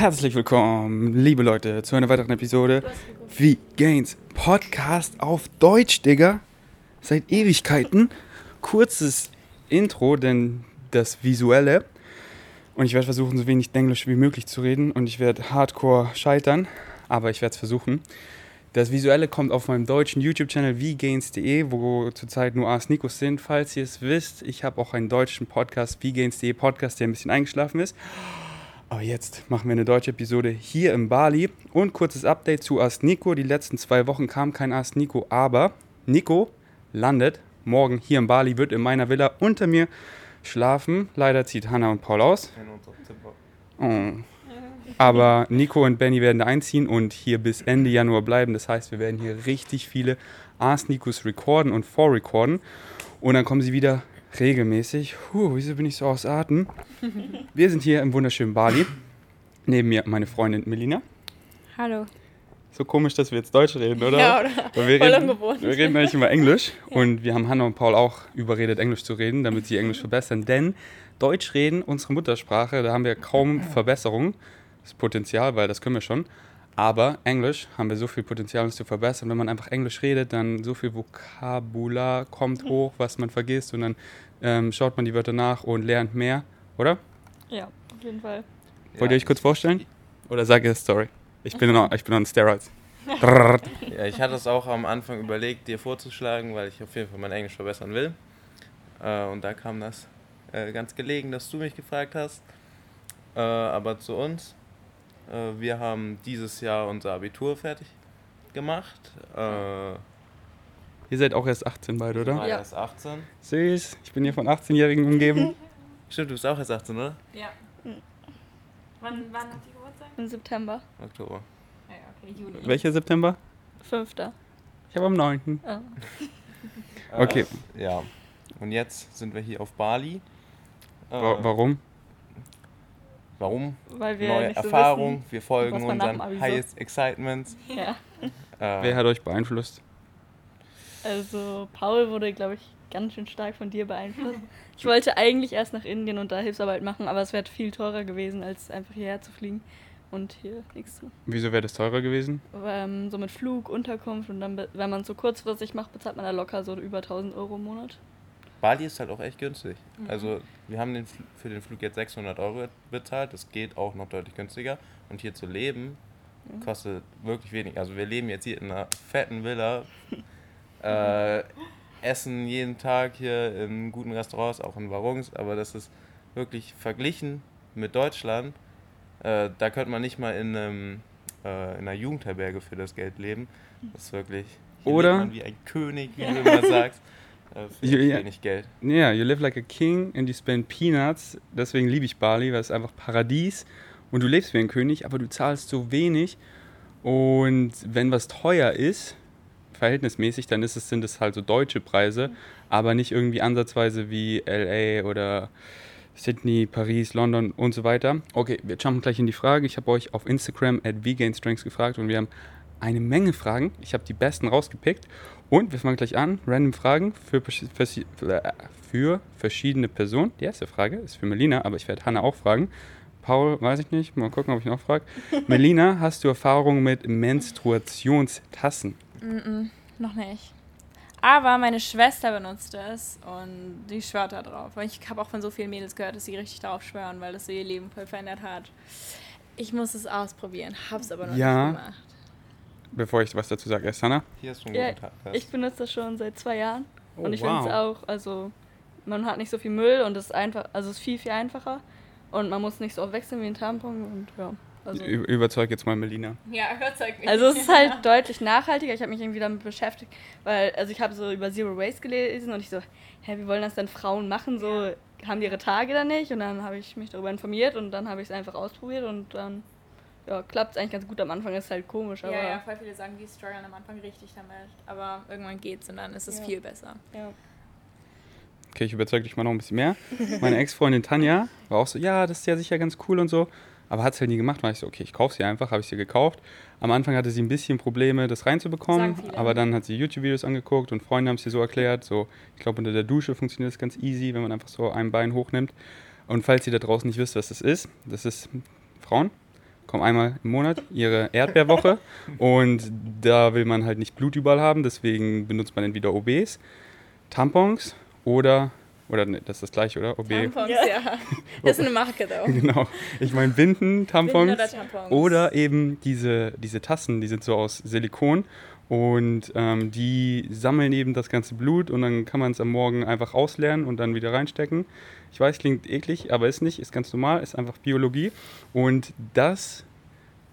Herzlich willkommen, liebe Leute, zu einer weiteren Episode wie Gains Podcast auf Deutsch, Digga. Seit Ewigkeiten. Kurzes Intro, denn das Visuelle. Und ich werde versuchen, so wenig Englisch wie möglich zu reden. Und ich werde hardcore scheitern, aber ich werde es versuchen. Das Visuelle kommt auf meinem deutschen YouTube-Channel vgains.de, wo zurzeit nur Ars Nikos sind. Falls ihr es wisst, ich habe auch einen deutschen Podcast, vgains.de Podcast, der ein bisschen eingeschlafen ist. Aber jetzt machen wir eine deutsche Episode hier in Bali. Und kurzes Update zu Ars Nico. Die letzten zwei Wochen kam kein Ars Nico, aber Nico landet morgen hier in Bali, wird in meiner Villa unter mir schlafen. Leider zieht Hanna und Paul aus. Oh. Aber Nico und Benny werden da einziehen und hier bis Ende Januar bleiben. Das heißt, wir werden hier richtig viele Ars Nikos recorden und vorrecorden. Und dann kommen sie wieder regelmäßig. Puh, wieso bin ich so aus Atem? Wir sind hier im wunderschönen Bali. Neben mir meine Freundin Melina. Hallo. So komisch, dass wir jetzt Deutsch reden, oder? Ja, oder? Weil wir, Voll reden, ungewohnt. wir reden eigentlich immer Englisch. Und wir haben Hannah und Paul auch überredet, Englisch zu reden, damit sie Englisch verbessern. Denn Deutsch reden, unsere Muttersprache, da haben wir kaum Verbesserung. Das Potenzial, weil das können wir schon. Aber Englisch haben wir so viel Potenzial, uns zu verbessern. Wenn man einfach Englisch redet, dann so viel Vokabular kommt hoch, was man vergisst. Und dann ähm, schaut man die Wörter nach und lernt mehr, oder? Ja, auf jeden Fall. Wollt ihr euch kurz vorstellen? Oder sag ihr Story? Ich bin, noch, ich bin on Steroids. Ja, ich hatte es auch am Anfang überlegt, dir vorzuschlagen, weil ich auf jeden Fall mein Englisch verbessern will. Äh, und da kam das äh, ganz gelegen, dass du mich gefragt hast. Äh, aber zu uns. Äh, wir haben dieses Jahr unser Abitur fertig gemacht. Äh, Ihr seid auch erst 18 beide, oder? Ja. erst 18. Süß, ich bin hier von 18-Jährigen umgeben. Stimmt, du bist auch erst 18, oder? Ja. Wann, wann hat die Geburtstag? Im September. Oktober. Ja, okay, Juni. Welcher September? Fünfter. Ich habe am 9. Ah. Okay. Äh, ja. Und jetzt sind wir hier auf Bali. Äh, Wa- Warum? Warum? Weil wir Neue nicht so Erfahrung. Wir folgen unseren Highest Excitements. wissen. Ja. Äh, Wer hat euch beeinflusst? Also Paul wurde, glaube ich, ganz schön stark von dir beeinflusst. Ich wollte eigentlich erst nach Indien und da Hilfsarbeit machen, aber es wäre viel teurer gewesen, als einfach hierher zu fliegen und hier nichts zu machen. Wieso wäre das teurer gewesen? Ähm, so mit Flug, Unterkunft und dann, wenn man es so kurzfristig macht, bezahlt man da locker so über 1000 Euro im Monat. Bali ist halt auch echt günstig. Mhm. Also wir haben den, Fl- für den Flug jetzt 600 Euro bezahlt. Das geht auch noch deutlich günstiger. Und hier zu leben Mhm. kostet wirklich wenig. Also wir leben jetzt hier in einer fetten Villa. äh, essen jeden Tag hier in guten Restaurants, auch in Warungs. Aber das ist wirklich verglichen mit Deutschland. Äh, da könnte man nicht mal in, einem, äh, in einer Jugendherberge für das Geld leben. Das ist wirklich... Hier Oder- lebt man wie ein König, wie du immer sagst. Äh, für ja. wenig Geld. Ja, you live like a king and you spend peanuts. Deswegen liebe ich Bali, weil es einfach Paradies und du lebst wie ein König, aber du zahlst so wenig. Und wenn was teuer ist, verhältnismäßig, dann ist es, sind es halt so deutsche Preise, aber nicht irgendwie ansatzweise wie LA oder Sydney, Paris, London und so weiter. Okay, wir jumpen gleich in die Frage. Ich habe euch auf Instagram at VGainStrengths gefragt und wir haben eine Menge Fragen. Ich habe die besten rausgepickt und wir fangen gleich an. Random Fragen für, für verschiedene Personen. Die erste Frage ist für Melina, aber ich werde Hannah auch fragen. Paul, weiß ich nicht. Mal gucken, ob ich noch frage. Melina, hast du Erfahrung mit Menstruationstassen? Mm-mm, noch nicht. Aber meine Schwester benutzt es und die schwört da drauf. Ich habe auch von so vielen Mädels gehört, dass sie richtig darauf schwören, weil das so ihr Leben voll verändert hat. Ich muss es ausprobieren, hab's aber noch Ja. nicht gemacht. Bevor ich was dazu sage, erst Hannah. Hier ist schon Ja, guten Tag. Ich benutze das schon seit zwei Jahren Oh, und ich finde es auch, also man hat nicht so viel Müll und es ist einfach, also es ist viel, viel einfacher und man muss nicht so oft wechseln wie ein Tampon und ja. Also, Ü- Überzeug jetzt mal Melina. Ja, überzeug mich. also es ist halt deutlich nachhaltiger. Ich habe mich irgendwie damit beschäftigt, weil, also ich habe so über Zero Waste gelesen und ich so, hä, wie wollen das denn Frauen machen? So, haben die ihre Tage dann nicht? Und dann habe ich mich darüber informiert und dann habe ich es einfach ausprobiert und dann, ja, klappt es eigentlich ganz gut. Am Anfang ist es halt komisch, aber ja, ja, voll viele sagen, die strugglen am Anfang richtig damit. Aber irgendwann geht's und dann ist es Ja. viel besser. ja. Okay, ich überzeug dich mal noch ein bisschen mehr. Meine Ex-Freundin Tanja war auch so, ja, das ist ja sicher ganz cool und so. Aber hat es halt nie gemacht. War ich so, okay, ich kaufe sie einfach, habe ich sie gekauft. Am Anfang hatte sie ein bisschen Probleme, das reinzubekommen. Aber dann hat sie YouTube-Videos angeguckt und Freunde haben es ihr so erklärt. So, ich glaube, unter der Dusche funktioniert das ganz easy, wenn man einfach so ein Bein hochnimmt. Und falls ihr da draußen nicht wisst, was das ist, das ist, Frauen, kommen einmal im Monat, ihre Erdbeerwoche. und da will man halt nicht Blut überall haben, deswegen benutzt man entweder OBs, Tampons oder, oder ne, das ist das gleiche, oder? OB. Tampons, Ja. ja. Das ist eine Marke, though. Genau. Ich meine Binden, Tampons. Binden oder Tampons. Oder eben diese, diese Tassen, die sind so aus Silikon und ähm, die sammeln eben das ganze Blut und dann kann man es am Morgen einfach ausleeren und dann wieder reinstecken. Ich weiß, klingt eklig, aber ist nicht, ist ganz normal, ist einfach Biologie und das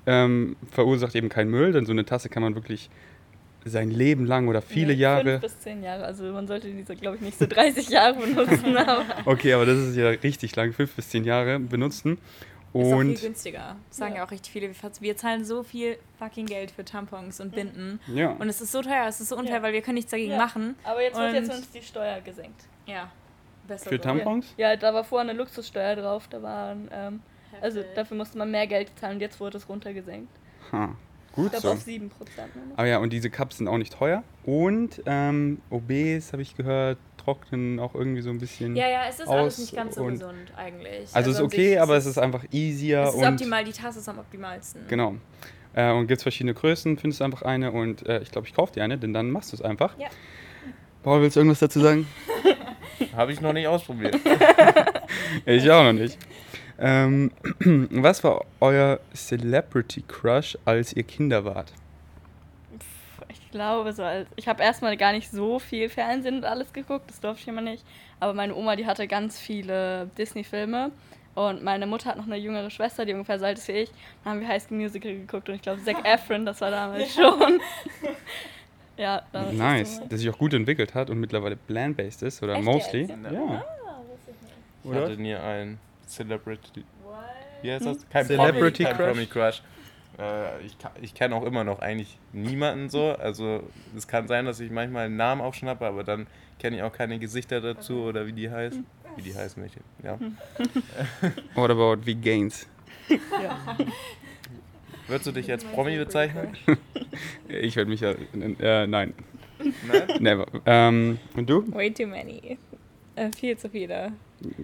ähm, verursacht eben keinen Müll, denn so eine Tasse kann man wirklich sein Leben lang oder viele Nee, Jahre. Fünf bis zehn Jahre. Also man sollte diese, glaube ich, nicht so 30 Jahre benutzen. Aber Okay, aber das ist ja richtig lang, fünf bis zehn Jahre benutzen. Ist auch viel Und günstiger. Das sagen Ja. ja auch richtig viele. Wir- zahlen so viel fucking Geld für Tampons und Binden. ja, Und es ist so teuer, es ist so unfair, Ja. weil wir können nichts dagegen Ja. machen. Aber jetzt wird Und- jetzt uns die Steuer gesenkt. Ja. Besser für so. Tampons? Ja, da war vorher eine Luxussteuer drauf. Da waren, ähm, also dafür musste man mehr Geld zahlen. Jetzt wurde es runtergesenkt. Ha, Ich gut glaube so. auf 7 Prozent. Aber ja, und diese Cups sind auch nicht teuer. Und ähm, OBs, habe ich gehört, trocknen auch irgendwie so ein bisschen. Ja, ja, es ist aus alles nicht ganz so und- gesund eigentlich. also ist an okay, sich aber es ist einfach easier. Es ist und optimal, die Tasse ist am optimalsten. Genau. Äh, und gibt es verschiedene Größen, findest du einfach eine und äh, ich glaube, ich kaufe dir eine, denn dann machst du es einfach. Ja. Paul, willst du irgendwas dazu sagen? Habe ich noch nicht ausprobiert. ich auch noch nicht. Ähm, was war euer Celebrity Crush, als ihr Kinder wart? Ich glaube so. Als, ich habe erstmal gar nicht so viel Fernsehen und alles geguckt. Das durfte ich immer nicht. Aber meine Oma, die hatte ganz viele Disney-Filme. Und meine Mutter hat noch eine jüngere Schwester, die ungefähr so alt ist wie ich. Dann haben wir High School Musical geguckt und ich glaube, Zac Efron, das war damals schon. ja, damals Nice, das dass sich auch gut entwickelt hat und mittlerweile bland-based ist oder Echt mostly. jetzt? Ja. Ich Oder? hatte nie einen Celebrity. What? Wie heißt das? Kein Celebrity Promi, kein Crush? Promi Crush. Äh, ich ka- ich kenne auch immer noch eigentlich niemanden so. Also es kann sein, dass ich manchmal einen Namen aufschnappe, aber dann kenne ich auch keine Gesichter dazu oder wie die heißen. Wie die heißen, welche. Ja. What about wie Gains? Würdest du dich als Promi bezeichnen? Ich werde mich ja. Äh, nein, Nein? never. Ähm, und du? Way too many. Äh, viel zu viele.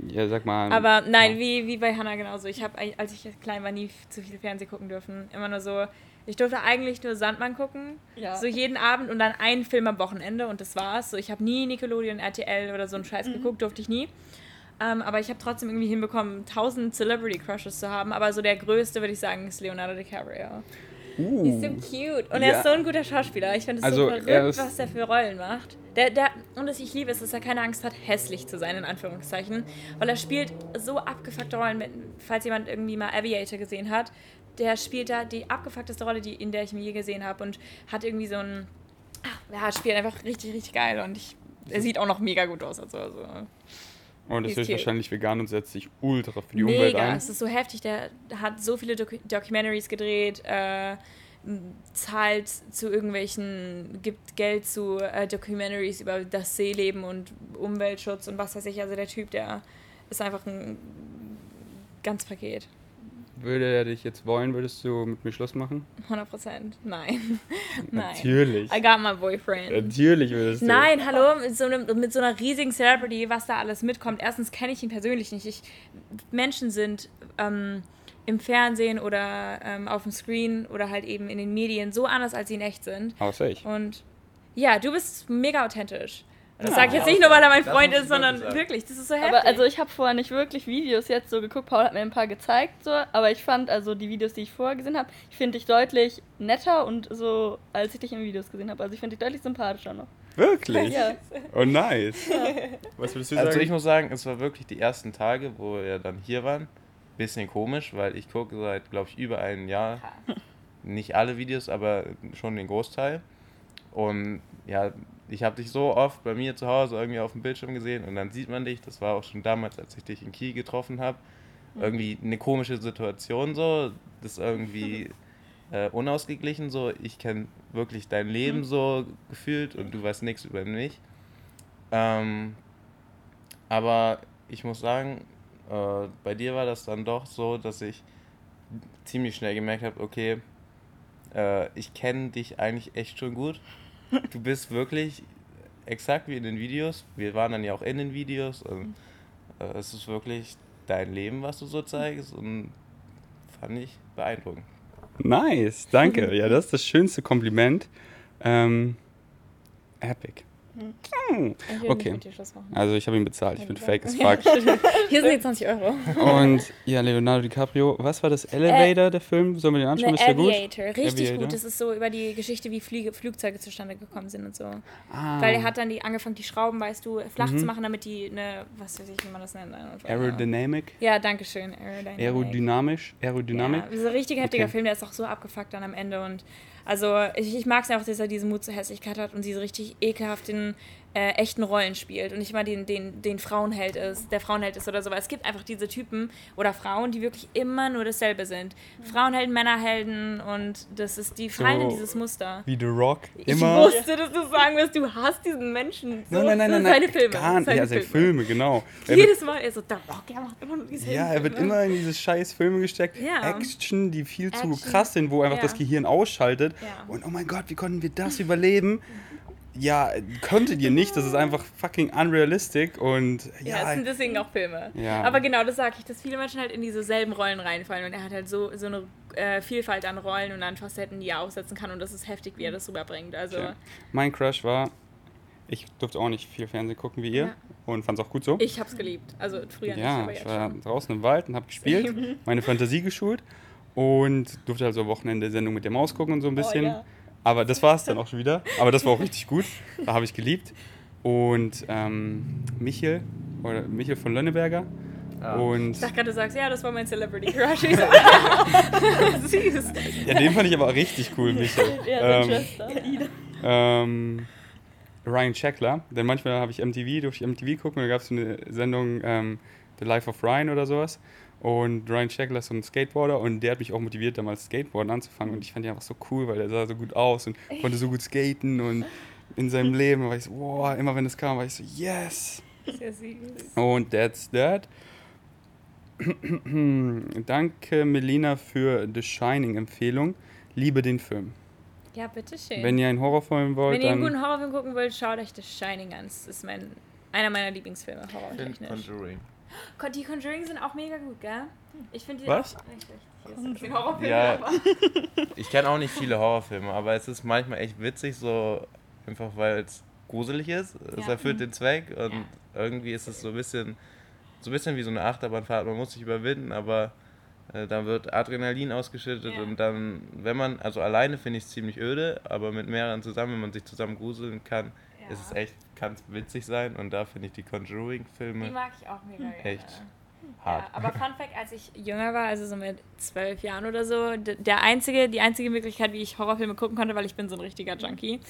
Ja, sag mal. Aber nein, wie, wie bei Hannah genauso. Ich habe, als ich klein war, nie zu viel Fernsehen gucken dürfen. Immer nur so, ich durfte eigentlich nur Sandmann gucken. Ja. So jeden Abend und dann einen Film am Wochenende und das war's. So, ich habe nie Nickelodeon, RTL oder so einen Scheiß geguckt, durfte ich nie. Ähm, aber ich habe trotzdem irgendwie hinbekommen, tausend Celebrity Crushes zu haben. Aber so der größte, würde ich sagen, ist Leonardo DiCaprio. Uh. Die ist so cute. Und Ja. er ist so ein guter Schauspieler. Ich finde es Also, so verrückt, er was der für Rollen macht. Der, der, und was ich liebe, ist, dass er keine Angst hat, hässlich zu sein, in Anführungszeichen. Weil er spielt so abgefuckte Rollen, mit, falls jemand irgendwie mal Aviator gesehen hat. Der spielt da die abgefuckteste Rolle, die, in der ich ihn je gesehen habe. Und hat irgendwie so ein. Ach, ja, spielt einfach richtig, richtig geil. Und ich, er sieht auch noch mega gut aus. Also, also Und ist höchstwahrscheinlich vegan und setzt sich ultra für die Umwelt Mega, ein. es ist so heftig. Der hat so viele Doku Documentaries gedreht, äh, zahlt zu irgendwelchen, gibt Geld zu äh, Documentaries über das Seeleben und Umweltschutz und was weiß ich. Also der Typ, der ist einfach ein ganz Paket. Würde er dich jetzt wollen, würdest du mit mir Schluss machen? 100 Prozent. Nein. Nein. Natürlich. I got my boyfriend. Natürlich würdest du. Nein, hallo, mit so, einem, mit so einer riesigen Celebrity, was da alles mitkommt. Erstens kenne ich ihn persönlich nicht. Ich, Menschen sind ähm, im Fernsehen oder ähm, auf dem Screen oder halt eben in den Medien so anders, als sie in echt sind. Außer ich. Und ja, du bist mega authentisch. Das Ja, sage ich jetzt ja, nicht nur, weil er mein Freund ist, sondern wirklich sagen. wirklich, das ist so heftig. Aber also ich habe vorher nicht wirklich Videos jetzt so geguckt. Paul hat mir ein paar gezeigt, so, aber ich fand also die Videos, die ich vorher gesehen habe, ich finde dich deutlich netter und so, als ich dich in Videos gesehen habe. Also ich finde dich deutlich sympathischer noch. Wirklich? Ja. Oh, nice. Was würdest du Also sagen? ich muss sagen, es war wirklich die ersten Tage, wo wir dann hier waren. Bisschen komisch, weil ich gucke seit, glaube ich, über einem Jahr nicht alle Videos, aber schon den Großteil. Und ja, ich habe dich so oft bei mir zu Hause irgendwie auf dem Bildschirm gesehen und dann sieht man dich. Das war auch schon damals, als ich dich in Kiel getroffen habe. Irgendwie eine komische Situation so. Das ist irgendwie äh, unausgeglichen so. Ich kenne wirklich dein Leben so gefühlt und du weißt nichts über mich. Ähm, aber ich muss sagen, äh, bei dir war das dann doch so, dass ich ziemlich schnell gemerkt habe, okay, äh, ich kenne dich eigentlich echt schon gut. Du bist wirklich exakt wie in den Videos. Wir waren dann ja auch in den Videos und äh, es ist wirklich dein Leben, was du so zeigst und fand ich beeindruckend. Nice, danke. Ja, das ist das schönste Kompliment. Ähm, epic. Hm. Okay. Also ich habe ihn bezahlt, ich bin fake as fuck. Hier sind die 20 Euro. Und ja, Leonardo DiCaprio, was war das? Elevator, der Film? Sollen wir den anschauen? Eine Ist der gut? Aviator, richtig Aviator. gut. Das ist so über die Geschichte, wie Fliege, Flugzeuge zustande gekommen sind und so. Ah, Weil er hat dann die angefangen, die Schrauben, weißt du, flach Mhm. zu machen, damit die eine, was weiß ich, wie man das nennt. Aerodynamic? Ja, danke schön. Aerodynamic. Aerodynamisch? Aerodynamik? Ja, das ist ein richtig heftiger Okay. Film, der ist auch so abgefuckt dann am Ende. Und also ich, ich mag es einfach, dass er diesen Mut zur Hässlichkeit hat und diese richtig ekelhaften, äh, echten Rollen spielt und nicht mal den, den, den Frauenheld ist, der Frauenheld ist oder so. Weil es gibt einfach diese Typen oder Frauen, die wirklich immer nur dasselbe sind. Frauenhelden, Männerhelden und das ist, die fallen in So dieses Muster. Wie The Rock? Ich Immer? wusste, dass du sagen wirst, du hast diesen Menschen. So, Nein, nein, nein, das nein, sind seine. Filme. Gar nicht. seine Ja, seine Filme, genau. Er wird, Jedes Mal, er so, der Rock, er macht immer nur dieselben ja, er wird Filme. immer in diese scheiß Filme gesteckt. Ja. Action, die viel zu Action. krass sind, wo einfach Ja. das Gehirn ausschaltet. Ja. Und oh mein Gott, wie konnten wir das überleben? Ja, könntet ihr nicht. Das ist einfach fucking unrealistic und Ja, es ja, sind deswegen auch Filme. Ja. Aber genau, das sage ich, dass viele Menschen halt in diese selben Rollen reinfallen und er hat halt so, so eine äh, Vielfalt an Rollen und an Facetten, die er aufsetzen kann und das ist heftig, wie er das rüberbringt. Also, Okay. mein Crush war, ich durfte auch nicht viel Fernsehen gucken wie ihr Ja. und fand es auch gut so. ich hab's geliebt. Also früher nicht, Ja, aber ich war schon. draußen im Wald und habe gespielt, meine Fantasie geschult und durfte also am Wochenende Sendung mit der Maus gucken und so ein bisschen. Oh. Aber das war es dann auch schon wieder. Aber das war auch richtig gut. Da habe ich geliebt. Und ähm, Michel, oder Michel von Lönneberger. Ah. Und Ich dachte gerade, du sagst, ja, das war mein Celebrity Crush. Ich so, Süß. ja, den fand ich aber richtig cool, Michel. Ja, ähm, ähm, Ryan Shackler. Denn manchmal habe ich MTV, durfte ich MTV gucken da gab es eine Sendung ähm, The Life of Ryan oder sowas. Und Ryan Shackler ist so ein Skateboarder und der hat mich auch motiviert, damals Skateboarden anzufangen. Und ich fand ihn einfach so cool, weil er sah so gut aus und konnte so gut skaten und in seinem Leben war ich so, wow, immer wenn es kam, war ich so, yes. Sehr süß. Und that's that. Danke, Melina, für The Shining-Empfehlung. Liebe den Film. Ja, bitteschön. Wenn ihr einen Horrorfilm wollt, Wenn ihr einen guten Horrorfilm gucken wollt, schaut euch The Shining an. Das ist mein, einer meiner Lieblingsfilme, horrortechnisch. Conjuring. Die Conjuring sind auch mega gut, gell? Ich finde die Was? auch richtig. Hier ist ein Horrorfilm, Ja. Ich kenne auch nicht viele Horrorfilme, aber es ist manchmal echt witzig, so einfach weil es gruselig ist. Es Ja. erfüllt den Zweck und Ja. irgendwie ist es so ein bisschen, so ein bisschen wie so eine Achterbahnfahrt. Man muss sich überwinden, aber äh, dann wird Adrenalin ausgeschüttet Ja. und dann, wenn man, also alleine finde ich es ziemlich öde, aber mit mehreren zusammen, wenn man sich zusammen gruseln kann, Ja. ist es echt, kann es witzig sein und da finde ich die die Conjuring-Filme mag ich auch mega gerne. echt Ja, hart. aber Fun Fact, als ich jünger war, also so mit zwölf Jahren oder so, der einzige, die einzige Möglichkeit, wie ich Horrorfilme gucken konnte, weil ich bin so ein richtiger Junkie,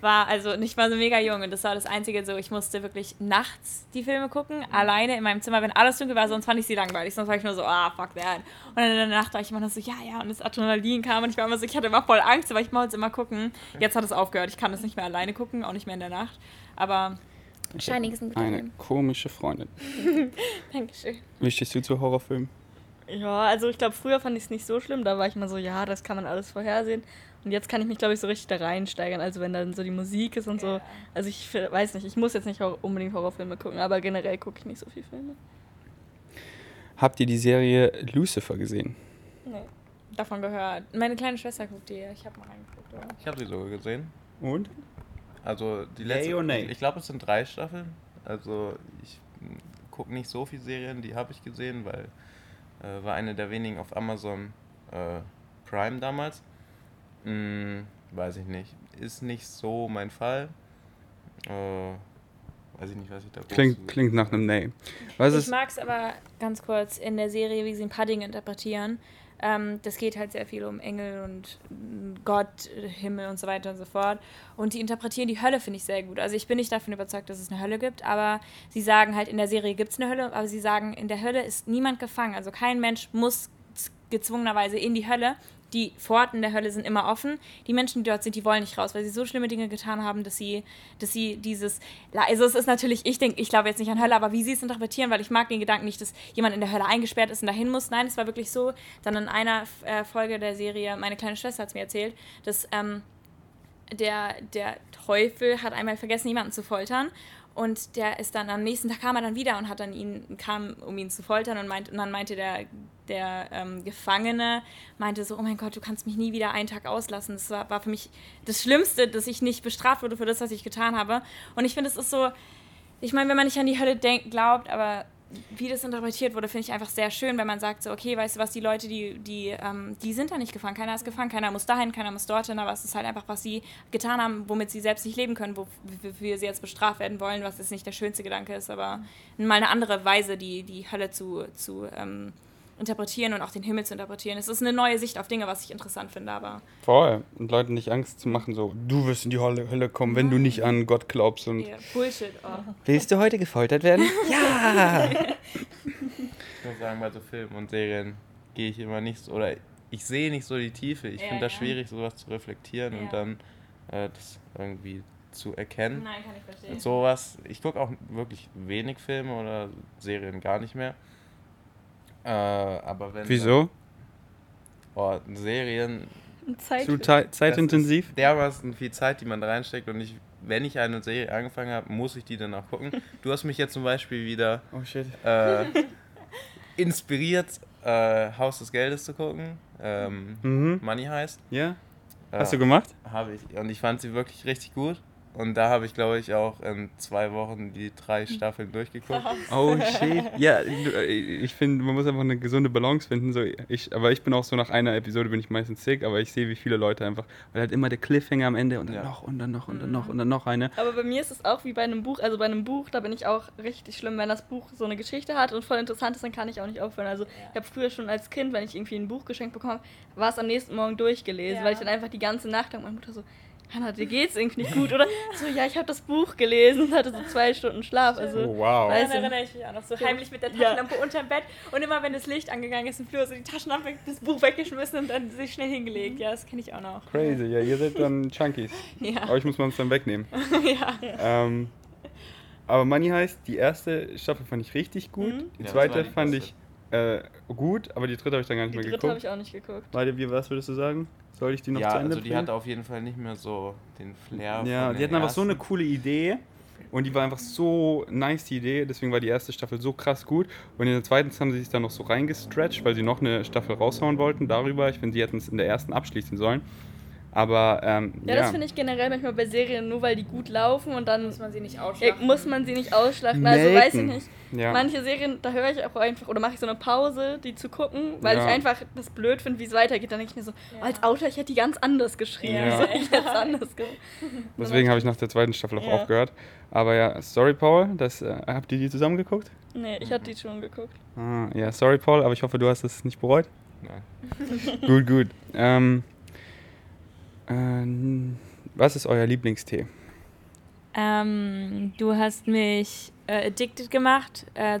war, also ich war so mega jung und das war das einzige so, ich musste wirklich nachts die Filme gucken, alleine in meinem Zimmer, wenn alles dunkel war, sonst fand ich sie langweilig, sonst war ich nur so, ah, fuck that. Und dann in der Nacht war ich immer nur so, ja, ja, und das Adrenalin kam und ich war immer so, ich hatte immer voll Angst, aber ich wollte es immer gucken. Jetzt hat es aufgehört, ich kann das nicht mehr alleine gucken, auch nicht mehr in der Nacht, aber Shining ist ein guter Eine Film. komische Freundin. Dankeschön. Wie stehst du zu Horrorfilmen? Ja, also ich glaube, früher fand ich es nicht so schlimm. Da war ich immer so, ja, das kann man alles vorhersehen. Und jetzt kann ich mich, glaube ich, so richtig da reinsteigern. Also wenn dann so die Musik ist und so. Also ich weiß nicht, ich muss jetzt nicht unbedingt Horrorfilme gucken, aber generell gucke ich nicht so viel Filme. Habt ihr die Serie Lucifer gesehen? Nee. davon gehört. Meine kleine Schwester guckt die. Ich habe mal reingeguckt. Oder? Ich habe sie sogar gesehen. Und? Also die Yay letzte, or nay? ich glaube, es sind drei Staffeln. Also ich gucke nicht so viele Serien, die habe ich gesehen, weil äh, war eine der wenigen auf Amazon äh, Prime damals. Hm, weiß ich nicht. Ist nicht so mein Fall. Äh, weiß ich nicht, was ich da Klingt, klingt nach einem Nay. Was Ich mag es aber ganz kurz in der Serie, wie sie ein paar Dinge interpretieren. Ähm, das geht halt sehr viel um Engel und mm, Gott, Himmel und so weiter und so fort. Und die interpretieren die Hölle, finde ich sehr gut. Also ich bin nicht davon überzeugt, dass es eine Hölle gibt, aber sie sagen halt, in der Serie gibt es eine Hölle, aber sie sagen, in der Hölle ist niemand gefangen. Also kein Mensch muss gezwungenerweise in die Hölle. Die Pforten der Hölle sind immer offen. Die Menschen, die dort sind, die wollen nicht raus, weil sie so schlimme Dinge getan haben, dass sie, dass sie dieses. Also es ist natürlich, ich denke, ich glaube jetzt nicht an Hölle, aber wie sie es interpretieren, weil ich mag den Gedanken nicht, dass jemand in der Hölle eingesperrt ist und dahin muss. Nein, es war wirklich so. Dann in einer äh, Folge der Serie, meine kleine Schwester hat es mir erzählt, dass ähm, der, der Teufel hat einmal vergessen, jemanden zu foltern. Und der ist dann am nächsten Tag kam er dann wieder und hat dann ihn, kam, um ihn zu foltern und, meint, und dann meinte der, der ähm, Gefangene, meinte so, oh mein Gott, du kannst mich nie wieder einen Tag auslassen. Das war, war für mich das Schlimmste, dass ich nicht bestraft wurde für das, was ich getan habe. Und ich finde, es ist so, ich meine, wenn man nicht an die Hölle denkt, glaubt, aber wie das interpretiert wurde, finde ich einfach sehr schön, wenn man sagt, so, okay, weißt du was, die Leute, die, die, ähm, die sind da nicht gefangen, keiner ist gefangen, keiner muss dahin, keiner muss dorthin, aber es ist halt einfach, was sie getan haben, womit sie selbst nicht leben können, wofür sie jetzt bestraft werden wollen, was jetzt nicht der schönste Gedanke ist, aber mal eine andere Weise, die, die Hölle zu, zu ähm, interpretieren und auch den Himmel zu interpretieren. Es ist eine neue Sicht auf Dinge, was ich interessant finde, aber. Voll. Und Leuten nicht Angst zu machen, so, du wirst in die Hölle, Hölle kommen, wenn du nicht an Gott glaubst. Und yeah, Bullshit. Oh. Willst du heute gefoltert werden? ja! Ich muss sagen, bei so Filmen und Serien gehe ich immer nicht so, oder ich sehe nicht so die Tiefe. Ich Ja, finde das ja. schwierig, sowas zu reflektieren Ja. und dann äh, das irgendwie zu erkennen. Nein, kann ich verstehen. Und sowas, ich gucke auch wirklich wenig Filme oder Serien gar nicht mehr. Äh, aber wenn. Wieso? Oh, Serien, Zeit. Zu zei- zeitintensiv? Das ist dermaßen viel Zeit, die man da reinsteckt und ich, wenn ich eine Serie angefangen habe, muss ich die dann auch gucken. Du hast mich jetzt zum Beispiel wieder Oh shit. äh, inspiriert, äh, Haus des Geldes zu gucken. Ähm, Mhm. Money heißt. Ja? Äh, Hast du gemacht? Habe ich. Und ich fand sie wirklich richtig gut. Und da habe ich, glaube ich, auch in zwei Wochen die drei Staffeln durchgeguckt. Oh shit. Ja, äh, ich finde, man muss einfach eine gesunde Balance finden. So, ich, aber ich bin auch so nach einer Episode bin ich meistens sick, aber ich sehe, wie viele Leute einfach, weil halt immer der Cliffhanger am Ende und dann Ja. noch und dann noch und dann noch und dann noch eine. Aber bei mir ist es auch wie bei einem Buch. Also bei einem Buch, da bin ich auch richtig schlimm. Wenn das Buch so eine Geschichte hat und voll interessant ist, dann kann ich auch nicht aufhören. Also ich habe früher schon als Kind, wenn ich irgendwie ein Buch geschenkt bekomme, war es am nächsten Morgen durchgelesen, Ja. weil ich dann einfach die ganze Nacht lang meine Mutter so, Hanna, dir geht's irgendwie nicht gut. Oder so, ja, ich habe das Buch gelesen und hatte so zwei Stunden Schlaf. Also Oh, wow. Du? erinnere ich mich auch noch so heimlich mit der Ja. Taschenlampe unterm Bett und immer wenn das Licht angegangen ist im Flur, so die Taschenlampe, das Buch weggeschmissen und dann sich schnell hingelegt. Ja, das kenne ich auch noch. Crazy, ja, ihr seid dann Chunkies. Ja. Aber ich muss man es dann wegnehmen. ja. Ähm, aber Money heißt, die erste Staffel fand ich richtig gut. Mhm. Die Ja, zweite war die fand beste. ich äh, gut, aber die dritte habe ich dann gar nicht die mehr dritte habe geguckt. ich auch nicht geguckt. Warte, wie, was würdest du sagen? Soll ich die noch ja, zu Ende also die bringen? hatte auf jeden Fall nicht mehr so den Flair. Ja, von die hatten einfach so eine coole Idee und die war einfach so nice, die Idee. Deswegen war die erste Staffel so krass gut. Und in der zweiten haben sie sich dann noch so reingestretcht, weil sie noch eine Staffel raushauen wollten darüber. Ich finde, sie hätten es in der ersten abschließen sollen. Aber, ähm, Ja, ja. das finde ich generell manchmal bei Serien, nur weil die gut laufen und dann Muss man sie nicht ausschlachten. muss man sie nicht ausschlachten. Also weiß ich Melken. nicht. ja. Manche Serien, da höre ich auch einfach, oder mache ich so eine Pause, die zu gucken, weil Ja. ich einfach das blöd finde, wie es weitergeht. Dann denke ich mir so, Ja. als Autor, ich hätte die ganz anders geschrieben. So, ich hätte anders gemacht. Deswegen habe ich nach der zweiten Staffel auch Ja. aufgehört. Aber ja, sorry, Paul. Das, äh, habt ihr die zusammen geguckt? Nee, ich hatte die schon geguckt. Ah, ja, sorry, Paul, aber ich hoffe, du hast es nicht bereut. Nein. gut, gut. Ähm, ähm, was ist euer Lieblingstee? Ähm, du hast mich äh, addicted gemacht. Äh,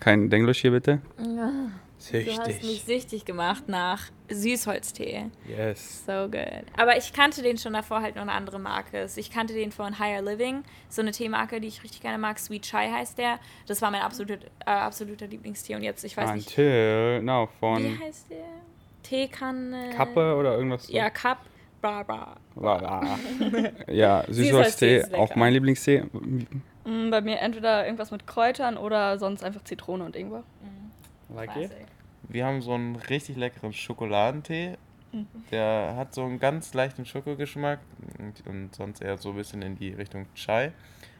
Kein Denglisch hier bitte. du hast mich süchtig gemacht nach Süßholztee. Yes. So good. Aber ich kannte den schon davor halt noch eine andere Marke. Ich kannte den von Higher Living, so eine Teemarke, die ich richtig gerne mag. Sweet Chai heißt der. Das war mein absoluter, äh, absoluter Lieblingstee. Und jetzt, ich weiß nicht, Until now wie von heißt der? Teekanne. Kappe oder irgendwas. so? Ja, Cup. Bla, bla. ja, Süßholztee auch mein Lieblingstee. Mm, bei mir entweder irgendwas mit Kräutern oder sonst einfach Zitrone und Ingwer. Like it? Wir haben so einen richtig leckeren Schokoladentee. Der hat so einen ganz leichten Schokogeschmack und, und sonst eher so ein bisschen in die Richtung Chai.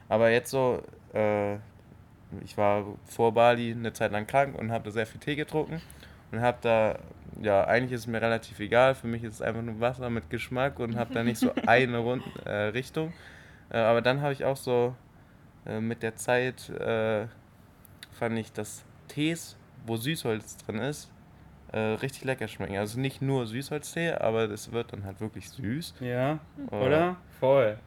Aber jetzt so, äh, ich war vor Bali eine Zeit lang krank und habe da sehr viel Tee getrunken und habe da, ja, eigentlich ist es mir relativ egal. Für mich ist es einfach nur Wasser mit Geschmack und habe da nicht so eine Rund äh, Richtung. Äh, aber dann habe ich auch so äh, mit der Zeit äh, fand ich, dass Tees, wo Süßholz drin ist, äh, richtig lecker schmecken. Also nicht nur Süßholztee, aber das wird dann halt wirklich süß. Ja, oder? Voll.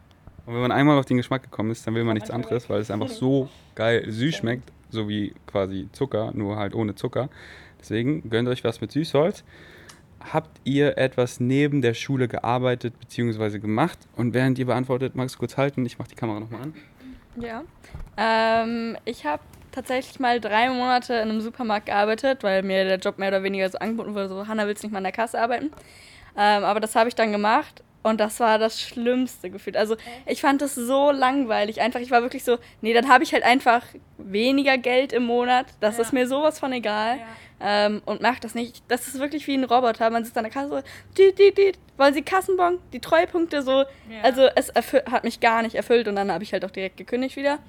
Und wenn man einmal auf den Geschmack gekommen ist, dann will man nichts anderes, weil es einfach so geil süß schmeckt, so wie quasi Zucker, nur halt ohne Zucker. Deswegen gönnt euch was mit Süßholz. Habt ihr etwas neben der Schule gearbeitet bzw. gemacht? Und während ihr beantwortet, magst du kurz halten? Ich mach die Kamera nochmal an. Ja. Ähm, ich habe tatsächlich mal drei Monate in einem Supermarkt gearbeitet, weil mir der Job mehr oder weniger so angeboten wurde, so, Hanna, willst du nicht mal an der Kasse arbeiten? Ähm, aber das habe ich dann gemacht Und das war das schlimmste Gefühl. Also ich fand das so langweilig. Einfach, ich war wirklich so, nee, dann habe ich halt einfach weniger Geld im Monat. Das Ja. ist mir sowas von egal. Ja. Ähm, und macht das nicht. Das ist wirklich wie ein Roboter. Man sitzt an der Kasse die, die, die, wollen Sie Kassenbon, die Treuepunkte so. Ja. Also es hat mich gar nicht erfüllt und dann habe ich halt auch direkt gekündigt wieder.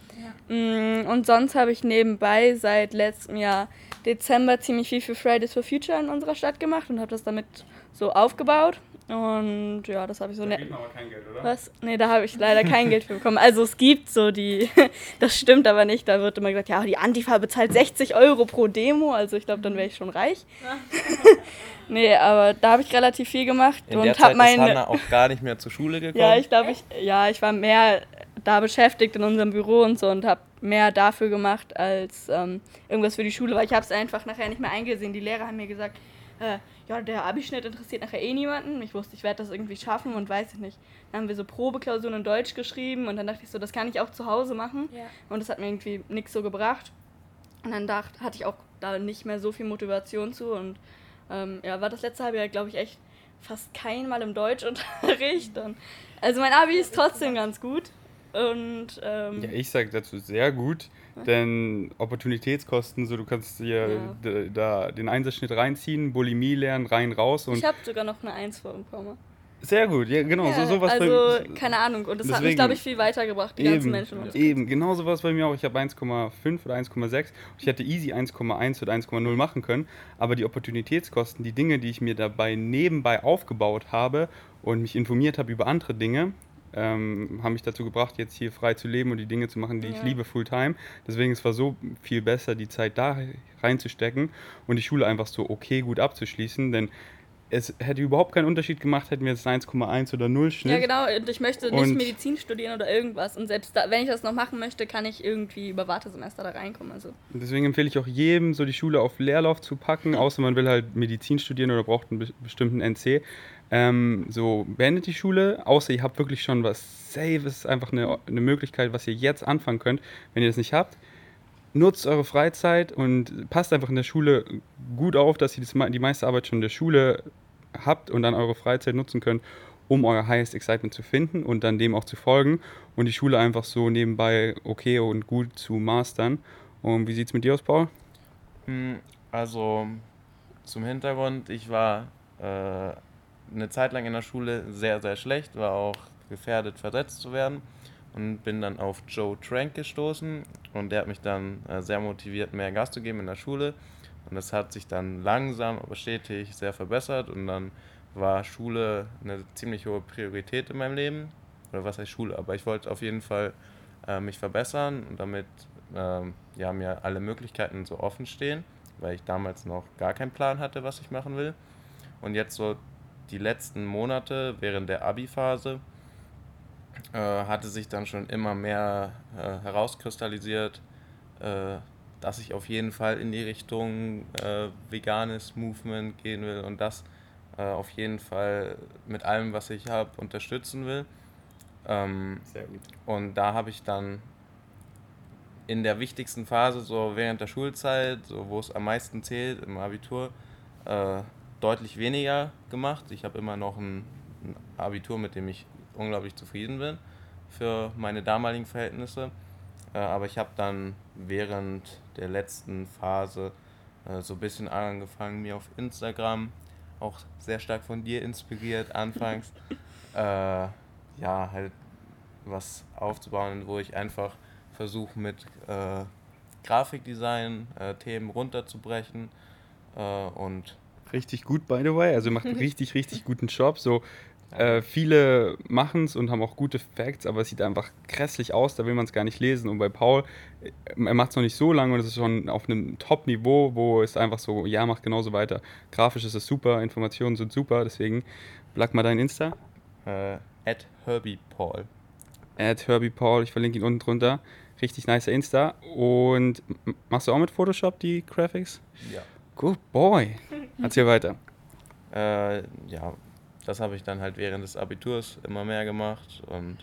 Mm, Und sonst habe ich nebenbei seit letztem Jahr Dezember ziemlich viel für Fridays for Future in unserer Stadt gemacht und habe das damit so aufgebaut. Und ja, das habe ich so ne aber kein Geld, oder? was? Nee, da habe ich leider kein Geld für bekommen. Also es gibt so die, das stimmt aber nicht. Da wird immer gesagt, ja, die Antifa bezahlt 60 Euro pro Demo. Also ich glaube, dann wäre ich schon reich. nee, aber da habe ich relativ viel gemacht In und habe Zeit ist meine. Hanna auch gar nicht mehr zur Schule gekommen. Ja, ich glaube, ich, ja, ich war mehr da beschäftigt in unserem Büro und so und habe mehr dafür gemacht als ähm, irgendwas für die Schule, weil ich habe es einfach nachher nicht mehr eingesehen. Die Lehrer haben mir gesagt, äh, ja, der Abischnitt interessiert nachher eh niemanden. Ich wusste, ich werde das irgendwie schaffen und weiß ich nicht. Dann haben wir so Probeklausuren in Deutsch geschrieben und dann dachte ich so, das kann ich auch zu Hause machen. Ja. Und das hat mir irgendwie nichts so gebracht. Und dann dacht, hatte ich auch da nicht mehr so viel Motivation zu. Und ähm, ja, war das letzte halbe Jahr, glaube ich, echt fast kein Mal im Deutschunterricht. Und, also mein Abi ist trotzdem ganz gut. Und ähm, Ja, ich sage dazu sehr gut, denn Opportunitätskosten, so du kannst dir Ja. da den Einsatzschnitt reinziehen, Bulimie lernen, rein, raus und ich habe sogar noch eine Eins bekommen. sehr gut, ja genau, so Ja, sowas also, bei keine Ahnung. Und das hat mich, Deswegen- glaube ich, viel weitergebracht, die ganzen Eben, Menschen. Und eben, genau so was bei mir auch. Ich habe 1,5 oder 1,6. Ich hätte easy 1,1 oder 1,0 machen können. Aber die Opportunitätskosten, die Dinge, die ich mir dabei nebenbei aufgebaut habe und mich informiert habe über andere Dinge, ähm, haben mich dazu gebracht, jetzt hier frei zu leben und die Dinge zu machen, die ich Ja. liebe, Fulltime. Deswegen es war so viel besser, die Zeit da reinzustecken und die Schule einfach so okay gut abzuschließen. Denn es hätte überhaupt keinen Unterschied gemacht, hätten wir jetzt 1,1 oder 0 Schnitt. Ja, genau. Und ich möchte nicht Und- Medizin studieren oder irgendwas. Und selbst da, wenn ich das noch machen möchte, kann ich irgendwie über Wartesemester da reinkommen. Also, Deswegen empfehle ich auch jedem, so die Schule auf Leerlauf zu packen, außer man will halt Medizin studieren oder braucht einen be- bestimmten NC. Ähm, so beendet die Schule, außer ihr habt wirklich schon was Safes, einfach eine, eine Möglichkeit, was ihr jetzt anfangen könnt. Wenn ihr das nicht habt, nutzt eure Freizeit und passt einfach in der Schule gut auf, dass ihr die meiste Arbeit schon in der Schule habt und dann eure Freizeit nutzen könnt, um euer Highest Excitement zu finden und dann dem auch zu folgen und die Schule einfach so nebenbei okay und gut zu mastern. Und wie sieht's mit dir aus, Paul? Hm, Also zum Hintergrund, ich war äh, eine Zeit lang in der Schule sehr, sehr schlecht, war auch gefährdet, versetzt zu werden und bin dann auf Joe Trank gestoßen und der hat mich dann äh, sehr motiviert, mehr Gas zu geben in der Schule. Und das hat sich dann langsam, aber stetig sehr verbessert und dann war Schule eine ziemlich hohe Priorität in meinem Leben. Oder was heißt Schule, aber ich wollte auf jeden Fall äh, mich verbessern und damit ähm, ja, mir alle Möglichkeiten so offen stehen, weil ich damals noch gar keinen Plan hatte, was ich machen will. Und jetzt so die letzten Monate während der Abi-Phase äh, hatte sich dann schon immer mehr äh, herauskristallisiert, äh, dass ich auf jeden Fall in die Richtung äh, veganes Movement gehen will und das äh, auf jeden Fall mit allem, was ich habe, unterstützen will. Ähm, Sehr gut. und da habe ich dann in der wichtigsten Phase, so während der Schulzeit, so wo es am meisten zählt, im Abitur, äh, deutlich weniger gemacht. Ich habe immer noch ein, ein Abitur, mit dem ich unglaublich zufrieden bin für meine damaligen Verhältnisse. Äh, aber ich habe dann während der letzten Phase äh, so ein bisschen angefangen, mir auf Instagram, auch sehr stark von dir inspiriert anfangs, äh, ja, halt was aufzubauen, wo ich einfach versuche mit äh, Grafikdesign äh, Themen runterzubrechen äh, und Richtig gut, by the way. Also macht einen richtig, richtig guten Job. So, äh, viele machen es und haben auch gute Facts, aber es sieht einfach grässlich aus, da will man es gar nicht lesen. Und bei Paul, äh, er macht es noch nicht so lange und es ist schon auf einem Top-Niveau, wo es einfach so, ja, macht genauso weiter. Grafisch ist es super, Informationen sind super, deswegen plug mal dein Insta. äh, at Herbie Paul. At Herbie Paul, ich verlinke ihn unten drunter. Richtig nicer Insta. Und machst du auch mit Photoshop die Graphics? Ja. Good boy. Erzähl weiter. Äh, ja, das habe ich dann halt während des Abiturs immer mehr gemacht und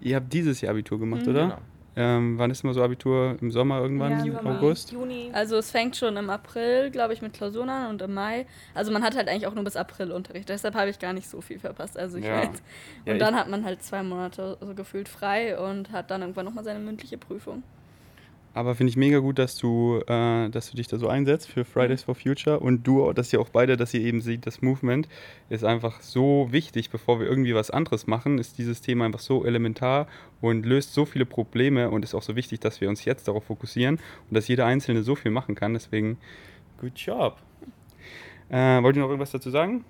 Ihr habt dieses Jahr Abitur gemacht, Mhm. oder? genau. Ähm, wann ist immer so Abitur? Im Sommer irgendwann? Ja, August? Juni. Also es fängt schon im April, glaube ich, mit Klausuren an und im Mai. Also man hat halt eigentlich auch nur bis April Unterricht. Deshalb habe ich gar nicht so viel verpasst. Also ich Ja. weiß. Ja, Und ich- dann hat man halt zwei Monate so gefühlt frei und hat dann irgendwann nochmal seine mündliche Prüfung. Aber finde ich mega gut, dass du, äh, dass du dich da so einsetzt für Fridays for Future und du, dass ihr auch beide, dass ihr eben seht, das Movement ist einfach so wichtig, bevor wir irgendwie was anderes machen, ist dieses Thema einfach so elementar und löst so viele Probleme und ist auch so wichtig, dass wir uns jetzt darauf fokussieren und dass jeder Einzelne so viel machen kann. Deswegen, good job. Äh, wollt ihr noch irgendwas dazu sagen?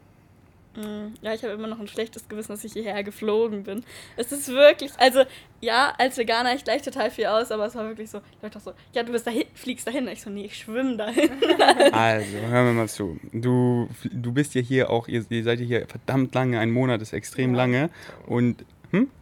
Mm, Ja, ich habe immer noch ein schlechtes Gewissen, dass ich hierher geflogen bin. Es ist wirklich, also ja, als Veganer ich gleich total viel aus, aber es war wirklich so, Leute auch so, ja, du bist dahin, fliegst dahin. Ich so, nee, ich schwimme dahin. Also, hören wir mal zu. Du, du bist ja hier auch, ihr, ihr seid ja hier verdammt lange, ein Monat ist extrem lange und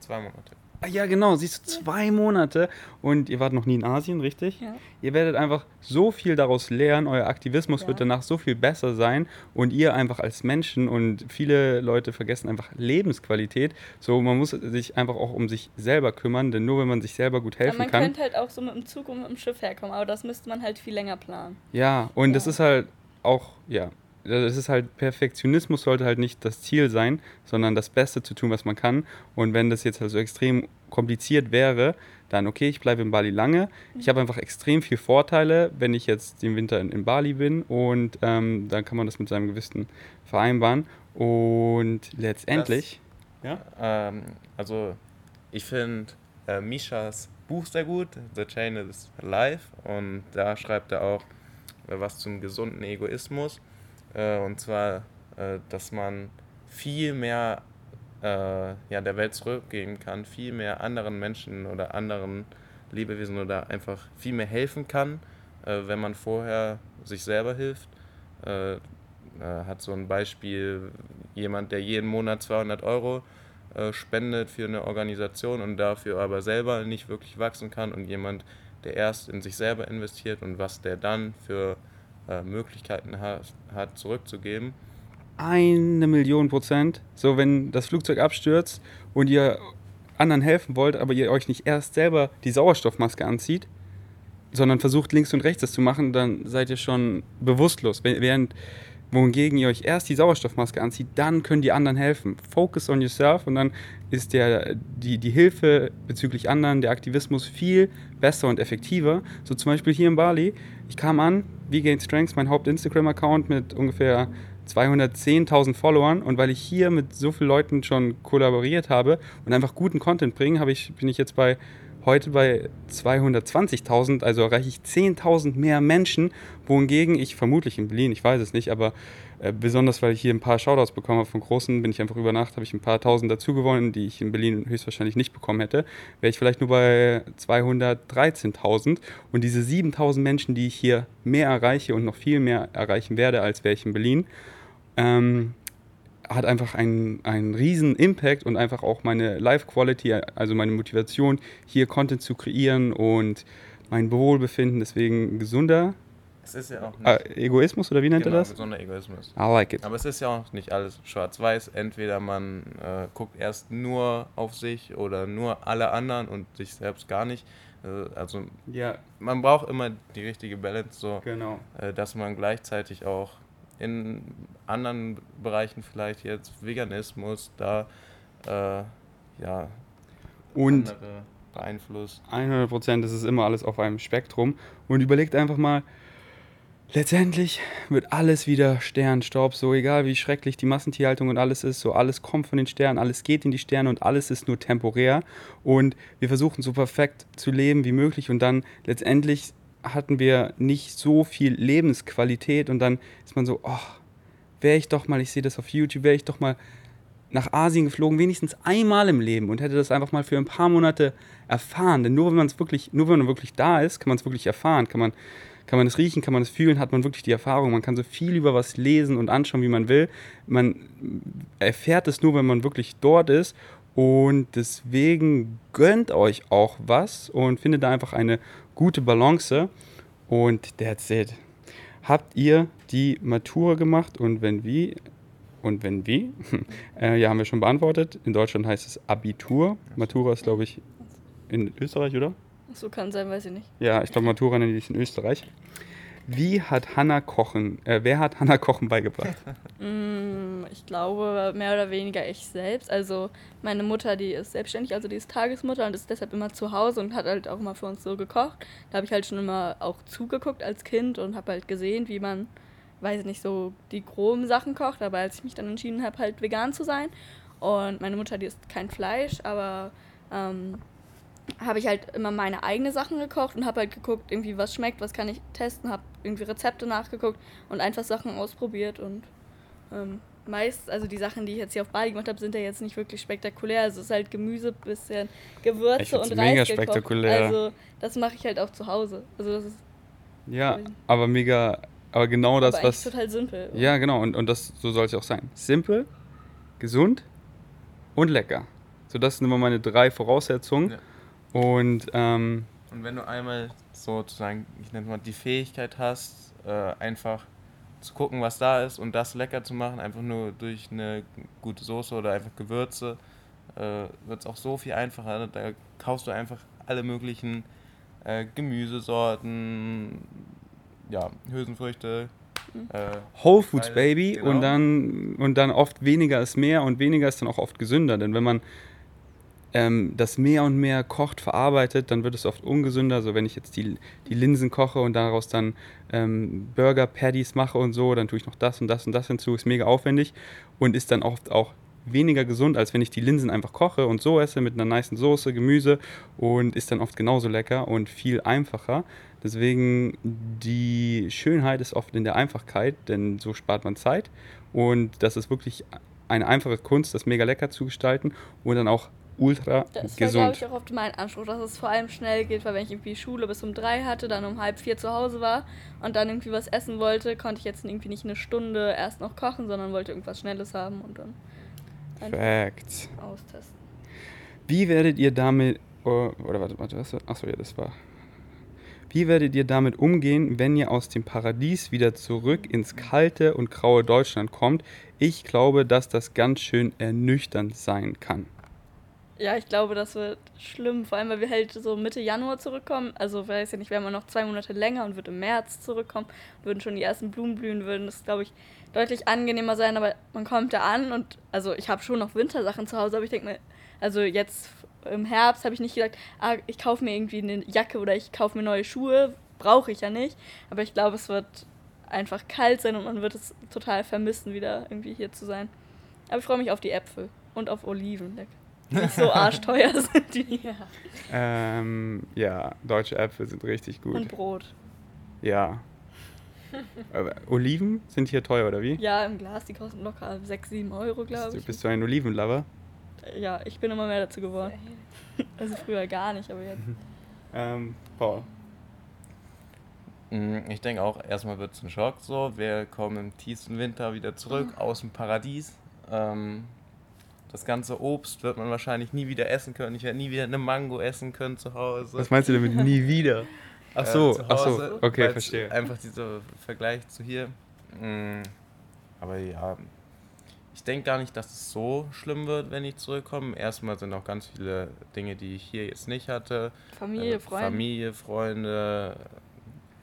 Zwei Monate. Ah, Ja, genau, siehst du, zwei Monate und ihr wart noch nie in Asien, richtig? Ja. Ihr werdet einfach so viel daraus lernen, euer Aktivismus Ja. wird danach so viel besser sein und ihr einfach als Menschen und viele Leute vergessen einfach Lebensqualität. So, man muss sich einfach auch um sich selber kümmern, denn nur wenn man sich selber gut Ja, helfen man kann. könnte halt auch so mit dem Zug und mit dem Schiff herkommen, aber das müsste man halt viel länger planen. Ja, und das Ja. ist halt auch, ja, das ist halt, Perfektionismus sollte halt nicht das Ziel sein, sondern das Beste zu tun, was man kann. Und wenn das jetzt halt so extrem kompliziert wäre, dann okay, ich bleibe in Bali lange. Ich habe einfach extrem viel Vorteile, wenn ich jetzt den Winter in, in Bali bin und ähm, dann kann man das mit seinem Gewissen vereinbaren. Und letztendlich, ja, Ähm, also, ich finde äh, Mishas Buch sehr gut, The Chain is Life, und da schreibt er auch äh, was zum gesunden Egoismus. Äh, und zwar, äh, dass man viel mehr äh, ja, der Welt zurückgeben kann, viel mehr anderen Menschen oder anderen Lebewesen oder einfach viel mehr helfen kann, wenn man vorher sich selber hilft. Hat so ein Beispiel, jemand, der jeden Monat 200 Euro spendet für eine Organisation und dafür aber selber nicht wirklich wachsen kann und jemand, der erst in sich selber investiert und was der dann für äh, Möglichkeiten hat, hat zurückzugeben. eine Million Prozent. So, wenn das Flugzeug abstürzt und ihr anderen helfen wollt, aber ihr euch nicht erst selber die Sauerstoffmaske anzieht, sondern versucht links und rechts das zu machen, dann seid ihr schon bewusstlos. Wäh- Während wohingegen ihr euch erst die Sauerstoffmaske anzieht, dann können die anderen helfen. Focus on yourself und dann ist der, die, die Hilfe bezüglich anderen, der Aktivismus viel besser und effektiver. So zum Beispiel hier in Bali, ich kam an, wie Gain Strengths, mein Haupt-Instagram-Account mit ungefähr 210.000 Followern und weil ich hier mit so vielen Leuten schon kollaboriert habe und einfach guten Content bringe, ich, bin ich jetzt bei heute bei 220.000, also erreiche ich 10.000 mehr Menschen, wohingegen ich vermutlich in Berlin, ich weiß es nicht, aber äh, besonders weil ich hier ein paar Shoutouts bekommen habe von Großen, bin ich einfach über Nacht, habe ich ein paar Tausend dazu gewonnen, die ich in Berlin höchstwahrscheinlich nicht bekommen hätte, wäre ich vielleicht nur bei 213.000 und diese 7.000 Menschen, die ich hier mehr erreiche und noch viel mehr erreichen werde, als wäre ich in Berlin, ähm, hat einfach einen, einen riesen Impact und einfach auch meine Life-Quality, also meine Motivation, hier Content zu kreieren und mein Wohlbefinden. Deswegen gesunder Es ist ja auch nicht äh, Egoismus oder wie nennt genau, er das? gesunder Egoismus. I like it. Aber es ist ja auch nicht alles schwarz-weiß. Entweder man äh, guckt erst nur auf sich oder nur alle anderen und sich selbst gar nicht. Äh, also Ja, man braucht immer die richtige Balance, so genau. äh, dass man gleichzeitig auch in anderen Bereichen vielleicht jetzt Veganismus da äh, ja Und andere beeinflusst. 100 Prozent, das ist immer alles auf einem Spektrum. Und überlegt einfach mal, letztendlich wird alles wieder Sternstaub, so egal wie schrecklich die Massentierhaltung und alles ist, so alles kommt von den Sternen, alles geht in die Sterne und alles ist nur temporär. Und wir versuchen so perfekt zu leben wie möglich und dann letztendlich hatten wir nicht so viel Lebensqualität und dann ist man so, oh, wäre ich doch mal, ich sehe das auf YouTube, wäre ich doch mal nach Asien geflogen, wenigstens einmal im Leben und hätte das einfach mal für ein paar Monate erfahren. Denn nur wenn man es wirklich, nur wenn man wirklich da ist, kann man es wirklich erfahren. Kann man, kann man es riechen, kann man es fühlen, hat man wirklich die Erfahrung. Man kann so viel über was lesen und anschauen, wie man will. Man erfährt es nur, wenn man wirklich dort ist. Und deswegen gönnt euch auch was und findet da einfach eine gute Balance. Und that's it. Habt ihr die Matura gemacht und wenn wie, und wenn wie? äh, ja, haben wir schon beantwortet. In Deutschland heißt es Abitur. Matura ist, glaube ich, in Österreich, oder? So kann sein, weiß ich nicht. Ja, ich glaube, Matura nenne ich in Österreich. Wie hat Hanna Kochen, äh, wer hat Hanna Kochen beigebracht? Mm, ich glaube, mehr oder weniger ich selbst. Also meine Mutter, die ist selbstständig, also die ist Tagesmutter und ist deshalb immer zu Hause und hat halt auch immer für uns so gekocht. Da habe ich halt schon immer auch zugeguckt als Kind und habe halt gesehen, wie man, weiß ich nicht, so die groben Sachen kocht. Aber als ich mich dann entschieden habe, halt vegan zu sein und meine Mutter, die isst kein Fleisch, aber ähm, habe ich halt immer meine eigenen Sachen gekocht und habe halt geguckt, irgendwie was schmeckt, was kann ich testen, habe irgendwie Rezepte nachgeguckt und einfach Sachen ausprobiert und ähm, meist, also die Sachen, die ich jetzt hier auf Bali gemacht habe, sind ja jetzt nicht wirklich spektakulär. Also es ist halt Gemüse, bisschen Gewürze und mega Reis gekocht. spektakulär. Also das mache ich halt auch zu Hause. Also das ist Ja, aber mega, aber genau das, aber was. total simpel. Ja, genau, und, und das, so soll es ja auch sein. Simpel, gesund und lecker. So, das sind immer meine drei Voraussetzungen. Ja. Und ähm, Und wenn du einmal sozusagen, ich nenne es mal, die Fähigkeit hast, äh, einfach zu gucken, was da ist und das lecker zu machen, einfach nur durch eine gute Soße oder einfach Gewürze, äh, wird es auch so viel einfacher. Da kaufst du einfach alle möglichen äh, Gemüsesorten, ja, Hülsenfrüchte. Äh, Whole Foods, Baby. genau. Und, dann, und dann oft weniger ist mehr und weniger ist dann auch oft gesünder. Denn wenn man ähm, das mehr und mehr kocht, verarbeitet, dann wird es oft ungesünder. Also wenn ich jetzt die, die Linsen koche und daraus dann ähm, Burger Patties mache und so, dann tue ich noch das und das und das hinzu, ist mega aufwendig und ist dann oft auch weniger gesund, als wenn ich die Linsen einfach koche und so esse mit einer nice Soße, Gemüse und ist dann oft genauso lecker und viel einfacher. Deswegen die Schönheit ist oft in der Einfachkeit, denn so spart man Zeit und das ist wirklich eine einfache Kunst, das mega lecker zu gestalten und dann auch ultra Das war, glaube gesund. ich, auch oft mein Anspruch, dass es vor allem schnell geht, weil wenn ich irgendwie Schule bis um drei hatte, dann um halb vier zu Hause war und dann irgendwie was essen wollte, konnte ich jetzt irgendwie nicht eine Stunde erst noch kochen, sondern wollte irgendwas Schnelles haben und dann einfach Facts. austesten. Wie werdet ihr damit, oh, oder warte, warte, was? Achso, ja, das war. Wie werdet ihr damit umgehen, wenn ihr aus dem Paradies wieder zurück ins kalte und graue Deutschland kommt? Ich glaube, dass das ganz schön ernüchternd sein kann. Ja, ich glaube, das wird schlimm, vor allem weil wir halt so Mitte Januar zurückkommen. Also weiß ja nicht, wir haben ja noch zwei Monate länger und wird im März zurückkommen, würden schon die ersten Blumen blühen, würden das, glaube ich, deutlich angenehmer sein, aber man kommt da an und also ich habe schon noch Wintersachen zu Hause, aber ich denke mir, also jetzt im Herbst habe ich nicht gesagt, ah, ich kaufe mir irgendwie eine Jacke oder ich kaufe mir neue Schuhe, brauche ich ja nicht, aber ich glaube, es wird einfach kalt sein und man wird es total vermissen, wieder irgendwie hier zu sein. Aber ich freue mich auf die Äpfel und auf Oliven. Die nicht so arschteuer sind die. Ja. Ähm, ja, deutsche Äpfel sind richtig gut. Und Brot. Ja. Aber Oliven sind hier teuer, oder wie? Ja, im Glas, die kosten locker 6, 7 Euro, glaube du, ich. bist du ein Olivenlover? Ja, ich bin immer mehr dazu geworden. Also früher gar nicht, aber jetzt. Ähm, Paul. Mm, Ich denke auch, erstmal wird es ein Schock so. Wir kommen im tiefsten Winter wieder zurück Mhm. aus dem Paradies. Ähm, das ganze Obst wird man wahrscheinlich nie wieder essen können. Ich werde nie wieder eine Mango essen können zu Hause. Was meinst du damit nie wieder? Ach Äh, so, zu ach so, Hause, okay, verstehe. Einfach dieser Vergleich zu hier. Mm, Aber ja, ich denke gar nicht, dass es so schlimm wird, wenn ich zurückkomme. Erstmal sind auch ganz viele Dinge, die ich hier jetzt nicht hatte. Familie, Äh, Freunde. Familie, Freunde.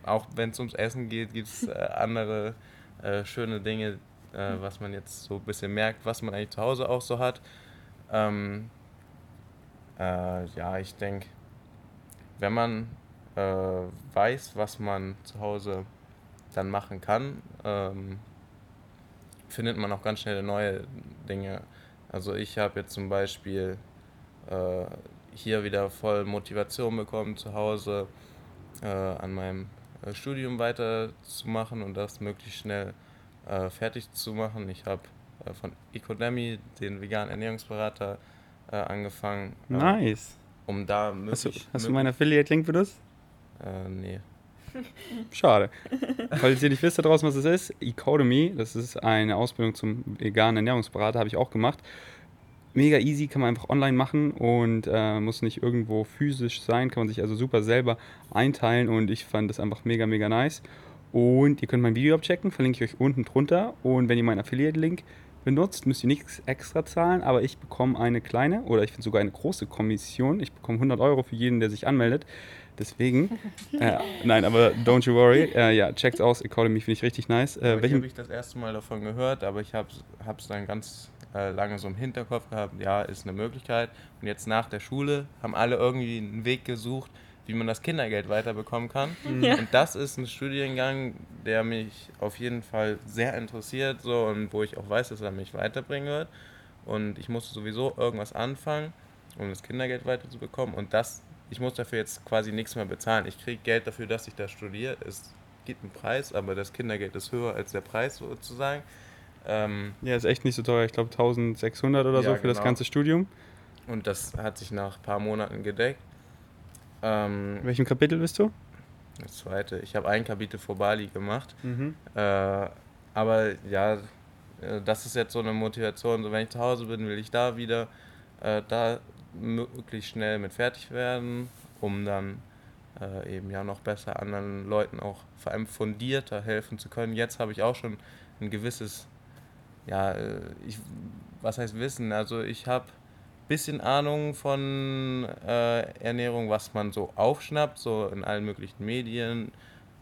Auch wenn es ums Essen geht, gibt es äh, andere äh, schöne Dinge, äh, was man jetzt so ein bisschen merkt, was man eigentlich zu Hause auch so hat. Ähm, äh, ja, ich denke, wenn man äh, weiß, was man zu Hause dann machen kann, ähm, findet man auch ganz schnell neue Dinge. Also ich habe jetzt zum Beispiel äh, hier wieder voll Motivation bekommen, zu Hause äh, an meinem äh, Studium weiterzumachen und das möglichst schnell äh, fertig zu machen. Ich habe äh, von Ecodemy, den veganen Ernährungsberater, äh, angefangen, äh, Nice. um da Hast du, hast du meinen Affiliate-Link benutzt? Äh, nee. Schade. Falls ihr nicht wisst da draußen, was es ist, Ecodemy, das ist eine Ausbildung zum veganen Ernährungsberater, habe ich auch gemacht. Mega easy, kann man einfach online machen und äh, muss nicht irgendwo physisch sein, kann man sich also super selber einteilen und ich fand das einfach mega, mega nice. Und ihr könnt mein Video abchecken, verlinke ich euch unten drunter. Und wenn ihr meinen Affiliate-Link benutzt, müsst ihr nichts extra zahlen, aber ich bekomme eine kleine oder ich finde sogar eine große Kommission. Ich bekomme 100 Euro für jeden, der sich anmeldet. Deswegen, äh, nein, aber don't you worry. Äh, ja, checkt's aus. Economy finde ich richtig nice. Äh, ich welchen, habe ich das erste Mal davon gehört, aber ich habe es dann ganz äh, lange so im Hinterkopf gehabt, ja, ist eine Möglichkeit. Und jetzt nach der Schule haben alle irgendwie einen Weg gesucht, wie man das Kindergeld weiterbekommen kann. Ja. Und das ist ein Studiengang, der mich auf jeden Fall sehr interessiert so, und wo ich auch weiß, dass er mich weiterbringen wird. Und ich musste sowieso irgendwas anfangen, um das Kindergeld weiterzubekommen. Und das, ich muss dafür jetzt quasi nichts mehr bezahlen. Ich kriege Geld dafür, dass ich da studiere. Es gibt einen Preis, aber das Kindergeld ist höher als der Preis sozusagen. Ähm, ja, ist echt nicht so teuer. Ich glaube 1600 oder Ja, so für das genau. ganze Studium. und das hat sich nach ein paar Monaten gedeckt. Ähm, In welchem Kapitel bist du? das zweite, ich habe ein Kapitel vor Bali gemacht. Mhm. Äh, aber ja, äh, das ist jetzt so eine Motivation. So, wenn ich zu Hause bin, will ich da wieder äh, da möglichst schnell mit fertig werden, um dann äh, eben ja noch besser anderen Leuten auch vor allem fundierter helfen zu können. Jetzt habe ich auch schon ein gewisses, ja, äh, ich, was heißt Wissen? Also ich habe bisschen Ahnung von äh, Ernährung, was man so aufschnappt, so in allen möglichen Medien.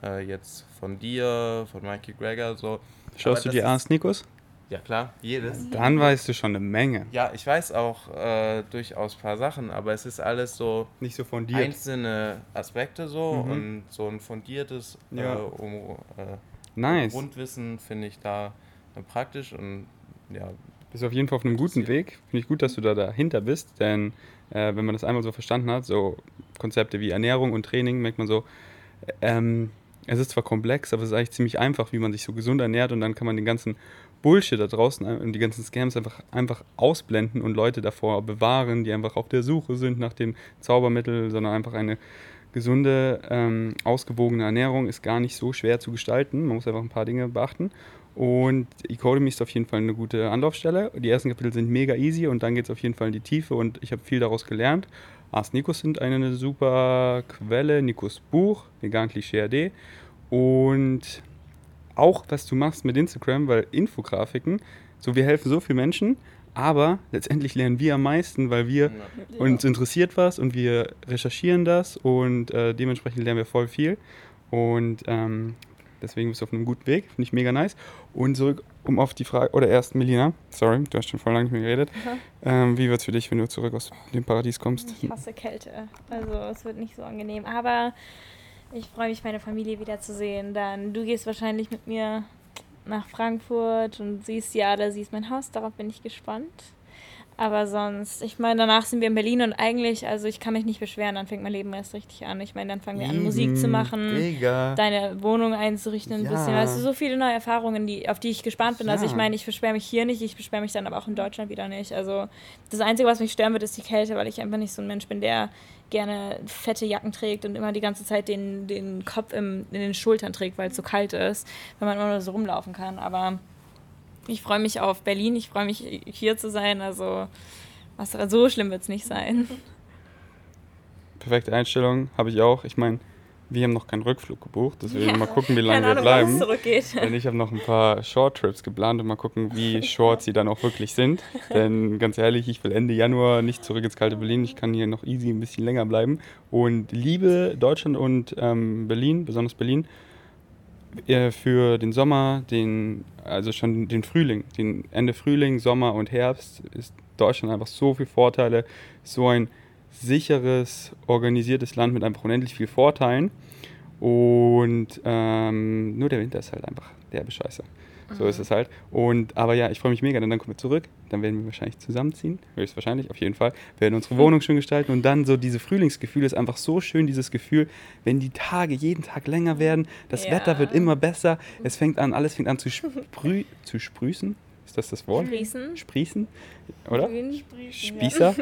Äh, jetzt von dir, von Mikey Greger, so. Schaust Aber du dir Ars Nikos? Ja, klar, jedes. Dann weißt du schon eine Menge. Ja, ich weiß auch äh, durchaus ein paar Sachen, aber es ist alles so Nicht so von dir. einzelne Aspekte so Mhm. und so ein fundiertes Ja. äh, um, äh, Nice. Grundwissen finde ich da äh, praktisch und ja, Bist auf jeden Fall auf einem guten Weg. Finde ich gut, dass du da dahinter bist, denn äh, wenn man das einmal so verstanden hat, so Konzepte wie Ernährung und Training, merkt man so, ähm, es ist zwar komplex, aber es ist eigentlich ziemlich einfach, wie man sich so gesund ernährt und dann kann man den ganzen Bullshit da draußen und die ganzen Scams einfach, einfach ausblenden und Leute davor bewahren, die einfach auf der Suche sind nach dem Zaubermittel, sondern einfach eine gesunde, ähm, ausgewogene Ernährung ist gar nicht so schwer zu gestalten. Man muss einfach ein paar Dinge beachten. Und Ecodemy ist auf jeden Fall eine gute Anlaufstelle. Die ersten Kapitel sind mega easy und dann geht es auf jeden Fall in die Tiefe und ich habe viel daraus gelernt. Ars Nikos sind eine super Quelle, Nikos Buch, Vegan Klischee AD. Und auch was du machst mit Instagram, weil Infografiken, so wir helfen so vielen Menschen, aber letztendlich lernen wir am meisten, weil wir uns interessiert was und wir recherchieren das und äh, dementsprechend lernen wir voll viel. Und ähm, deswegen bist du auf einem guten Weg, finde ich mega nice. Und zurück, um auf die Frage, oder erst Melina, sorry, du hast schon voll lange nicht mehr geredet. Ähm, wie wird es für dich, wenn du zurück aus dem Paradies kommst? Ich hasse Kälte. Also es wird nicht so angenehm. Aber ich freue mich, meine Familie wiederzusehen. Dann du gehst wahrscheinlich mit mir nach Frankfurt und siehst ja, da siehst mein Haus. Darauf bin ich gespannt. Aber sonst, ich meine, danach sind wir in Berlin und eigentlich, also ich kann mich nicht beschweren, dann fängt mein Leben erst richtig an. Ich meine, dann fangen wir an, Musik zu machen Digga. deine Wohnung einzurichten ein Ja. bisschen. Weißt du, so viele neue Erfahrungen, die, auf die ich gespannt bin. Also Ja. ich meine, ich beschwere mich hier nicht, ich beschwere mich dann aber auch in Deutschland wieder nicht. Also das Einzige, was mich stören wird, ist die Kälte, weil ich einfach nicht so ein Mensch bin, der gerne fette Jacken trägt und immer die ganze Zeit den, den Kopf im, in den Schultern trägt, weil es so kalt ist, wenn man immer nur so rumlaufen kann. Aber ich freue mich auf Berlin, ich freue mich hier zu sein. Also was, so schlimm wird es nicht sein. Perfekte Einstellung, habe ich auch. Ich meine, wir haben noch keinen Rückflug gebucht, deswegen Ja. mal gucken, wie lange wir Ahnung, wann bleiben. Denn ich habe noch ein paar Short-Trips geplant und mal gucken, wie short sie dann auch wirklich sind. Denn ganz ehrlich, ich will Ende Januar nicht zurück ins kalte Berlin. Ich kann hier noch easy ein bisschen länger bleiben. Und liebe Deutschland und ähm, Berlin, besonders Berlin, für den Sommer, den, also schon den Frühling, den Ende Frühling, Sommer und Herbst ist Deutschland einfach so viele Vorteile, so ein sicheres, organisiertes Land mit einfach unendlich viel Vorteilen. Und ähm, nur der Winter ist halt einfach derbe Scheiße. So ist es halt. Und, aber ja, ich freue mich mega, denn dann kommen wir zurück. Dann werden wir wahrscheinlich zusammenziehen. Höchstwahrscheinlich, auf jeden Fall. Werden unsere Wohnung schön gestalten. Und dann so diese Frühlingsgefühl ist einfach so schön, dieses Gefühl, wenn die Tage jeden Tag länger werden. Das Ja. Wetter wird immer besser. Es fängt an, alles fängt an zu, sprü zu sprüßen. Ist das das Wort? Sprießen. Sprießen, oder? Grün. Spießer.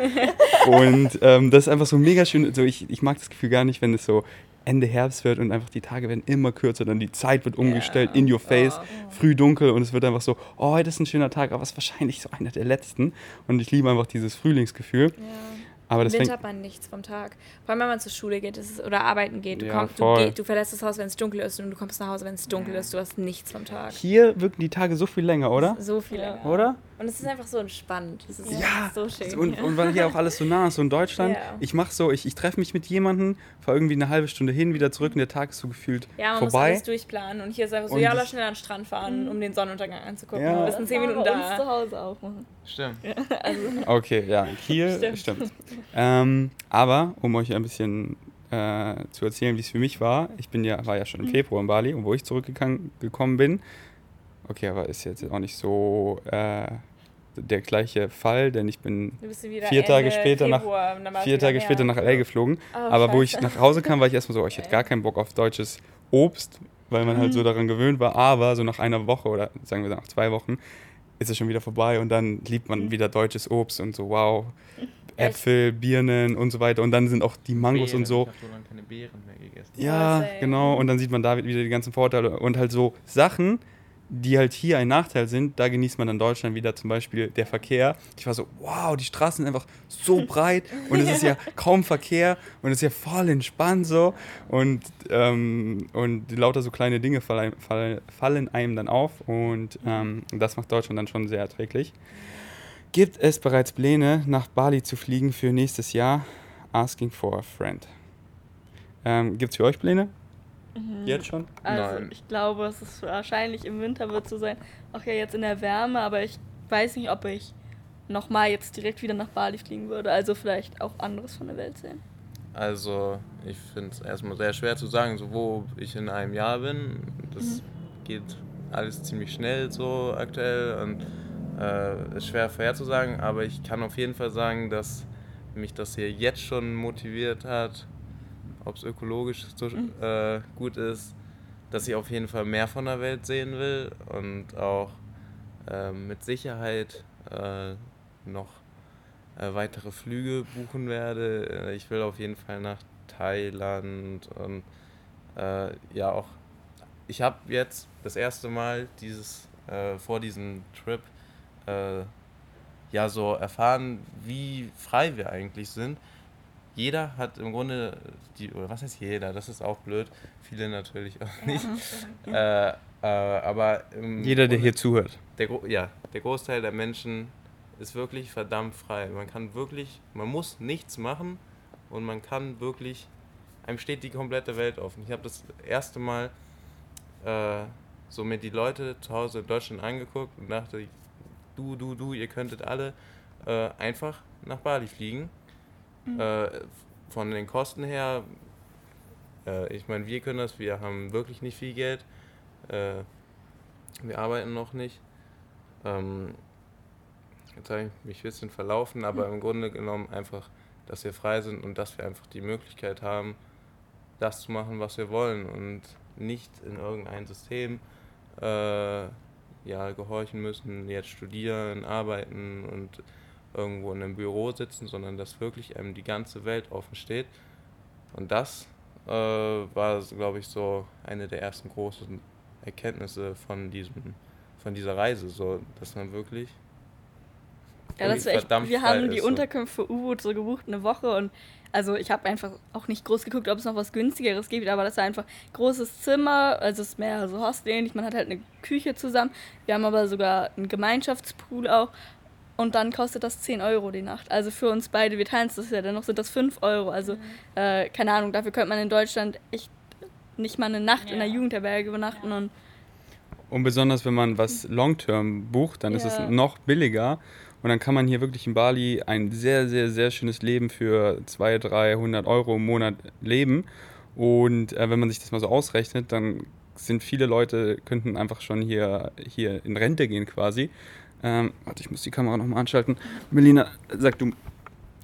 Und ähm, das ist einfach so mega schön. So, ich, ich mag das Gefühl gar nicht, wenn es so Ende Herbst wird und einfach die Tage werden immer kürzer, dann die Zeit wird umgestellt, in your face, früh dunkel und es wird einfach so, oh, heute ist ein schöner Tag, aber es ist wahrscheinlich so einer der letzten. Und ich liebe einfach dieses Frühlingsgefühl. Ja. Aber Im das Winter hat man nichts vom Tag. Vor allem, wenn man zur Schule geht es, oder arbeiten geht. Du, Ja, kommst, du, geh, du verlässt das Haus, wenn es dunkel ist und du kommst nach Hause, wenn es dunkel ist. Du hast nichts vom Tag. hier wirken die Tage so viel länger, oder? So viel länger. Oder? Und es ist einfach so entspannt. Es ist Ja, so schön. und, und weil hier auch alles so nah ist, so in Deutschland. Ja. Ich mache so, ich, ich treffe mich mit jemandem, fahre irgendwie eine halbe Stunde hin, wieder zurück und der Tag ist so gefühlt ja, man muss vorbei. alles durchplanen. Und hier ist einfach so, Und ja, lass schnell an den Strand fahren, um den Sonnenuntergang anzugucken. Ja. Wir bist in Das 10 kann Minuten man bei uns zu da. Hause auch machen. Stimmt. Okay, ja, Kiel, stimmt. Stimmt. Ähm, aber, um euch ein bisschen äh, zu erzählen, wie es für mich war, ich bin ja, war ja schon im Februar in Bali und wo ich zurückgekommen gekommen bin, okay, aber ist jetzt auch nicht so äh, der gleiche Fall, denn ich bin Vier Tage Ende später nach- Februar, und war's vier Tage mehr. später nach LA geflogen. Oh, aber wo ich scheiße. nach Hause kam, war ich erstmal so, oh, ich hätte gar keinen Bock auf deutsches Obst, weil man halt so daran gewöhnt war. Aber so nach einer Woche oder sagen wir nach zwei Wochen ist es schon wieder vorbei und dann liebt man wieder deutsches Obst und so, wow, Äpfel, Birnen und so weiter. Und dann sind auch die Mangos und Beeren. so. Ich habe so lange keine Beeren mehr gegessen. Ja, genau. Und dann sieht man da wieder die ganzen Vorteile und halt so Sachen, die halt hier ein Nachteil sind. Da genießt man in Deutschland wieder zum Beispiel der Verkehr. Ich war so, wow, die Straßen sind einfach so breit und es ist ja kaum Verkehr und es ist ja voll entspannt so. Und, ähm, und lauter so kleine Dinge fallen, fallen, fallen einem dann auf und ähm, das macht Deutschland dann schon sehr erträglich. Gibt es bereits Pläne, nach Bali zu fliegen für nächstes Jahr? Asking for a friend. Ähm, Gibt es für euch Pläne? Jetzt schon? Also Nein. ich glaube, es ist wahrscheinlich im Winter wird so sein, auch ja jetzt in der Wärme, aber ich weiß nicht, ob ich nochmal jetzt direkt wieder nach Bali fliegen würde. Also vielleicht auch anderes von der Welt sehen. Also, ich finde es erstmal sehr schwer zu sagen, so wo ich in einem Jahr bin. Das geht alles ziemlich schnell so aktuell und äh, ist schwer vorherzusagen, aber ich kann auf jeden Fall sagen, dass mich das hier jetzt schon motiviert hat, ob es ökologisch so äh, gut ist, dass ich auf jeden Fall mehr von der Welt sehen will und auch äh, mit Sicherheit äh, noch äh, weitere Flüge buchen werde. Äh, Ich will auf jeden Fall nach Thailand und äh, ja auch. Ich habe jetzt das erste Mal dieses vor diesem Trip ja so erfahren, wie frei wir eigentlich sind. Jeder hat im Grunde die oder was heißt jeder? Das ist auch blöd. Viele natürlich auch nicht. äh, äh, aber Jeder, der Grunde- hier zuhört. der, ja, der Großteil der Menschen ist wirklich verdammt frei. Man kann wirklich, man muss nichts machen und man kann wirklich, einem steht die komplette Welt offen. Ich habe das erste Mal äh, so mir die Leute zu Hause in Deutschland angeguckt und dachte, du, du, du, ihr könntet alle äh, einfach nach Bali fliegen. Äh, von den Kosten her, äh, ich meine, wir können das, wir haben wirklich nicht viel Geld. Äh, wir arbeiten noch nicht. Ähm, jetzt habe ich mich ein bisschen verlaufen, aber im Grunde genommen einfach, dass wir frei sind und dass wir einfach die Möglichkeit haben, das zu machen, was wir wollen und nicht in irgendein System äh, ja, gehorchen müssen, jetzt studieren, arbeiten und irgendwo in einem Büro sitzen, sondern dass wirklich einem die ganze Welt offen steht. Und das äh, war, glaube ich, so eine der ersten großen Erkenntnisse von diesem, von dieser Reise, so dass man wirklich Ja, das wäre echt. Wir haben die ist, so. Unterkünfte für U-Boot so gebucht eine Woche und also ich habe einfach auch nicht groß geguckt, ob es noch was günstigeres gibt, aber das war einfach großes Zimmer, also es ist mehr so hostelähnlich, man hat halt eine Küche zusammen. Wir haben aber sogar einen Gemeinschaftspool auch und dann kostet das 10 Euro die Nacht. Also für uns beide, wir teilen es das ja, dennoch sind das 5 Euro. Also äh, keine Ahnung, dafür könnte man in Deutschland echt nicht mal eine Nacht in der Ja. Jugendherberge übernachten und Und besonders wenn man was Long-Term bucht, dann ist es Ja. noch billiger. Und dann kann man hier wirklich in Bali ein sehr, sehr, sehr schönes Leben für 200, 300 Euro im Monat leben. Und äh, wenn man sich das mal so ausrechnet, dann sind viele Leute, könnten einfach schon hier, hier in Rente gehen quasi. Ähm, warte, ich muss die Kamera nochmal anschalten. Melina, sag du,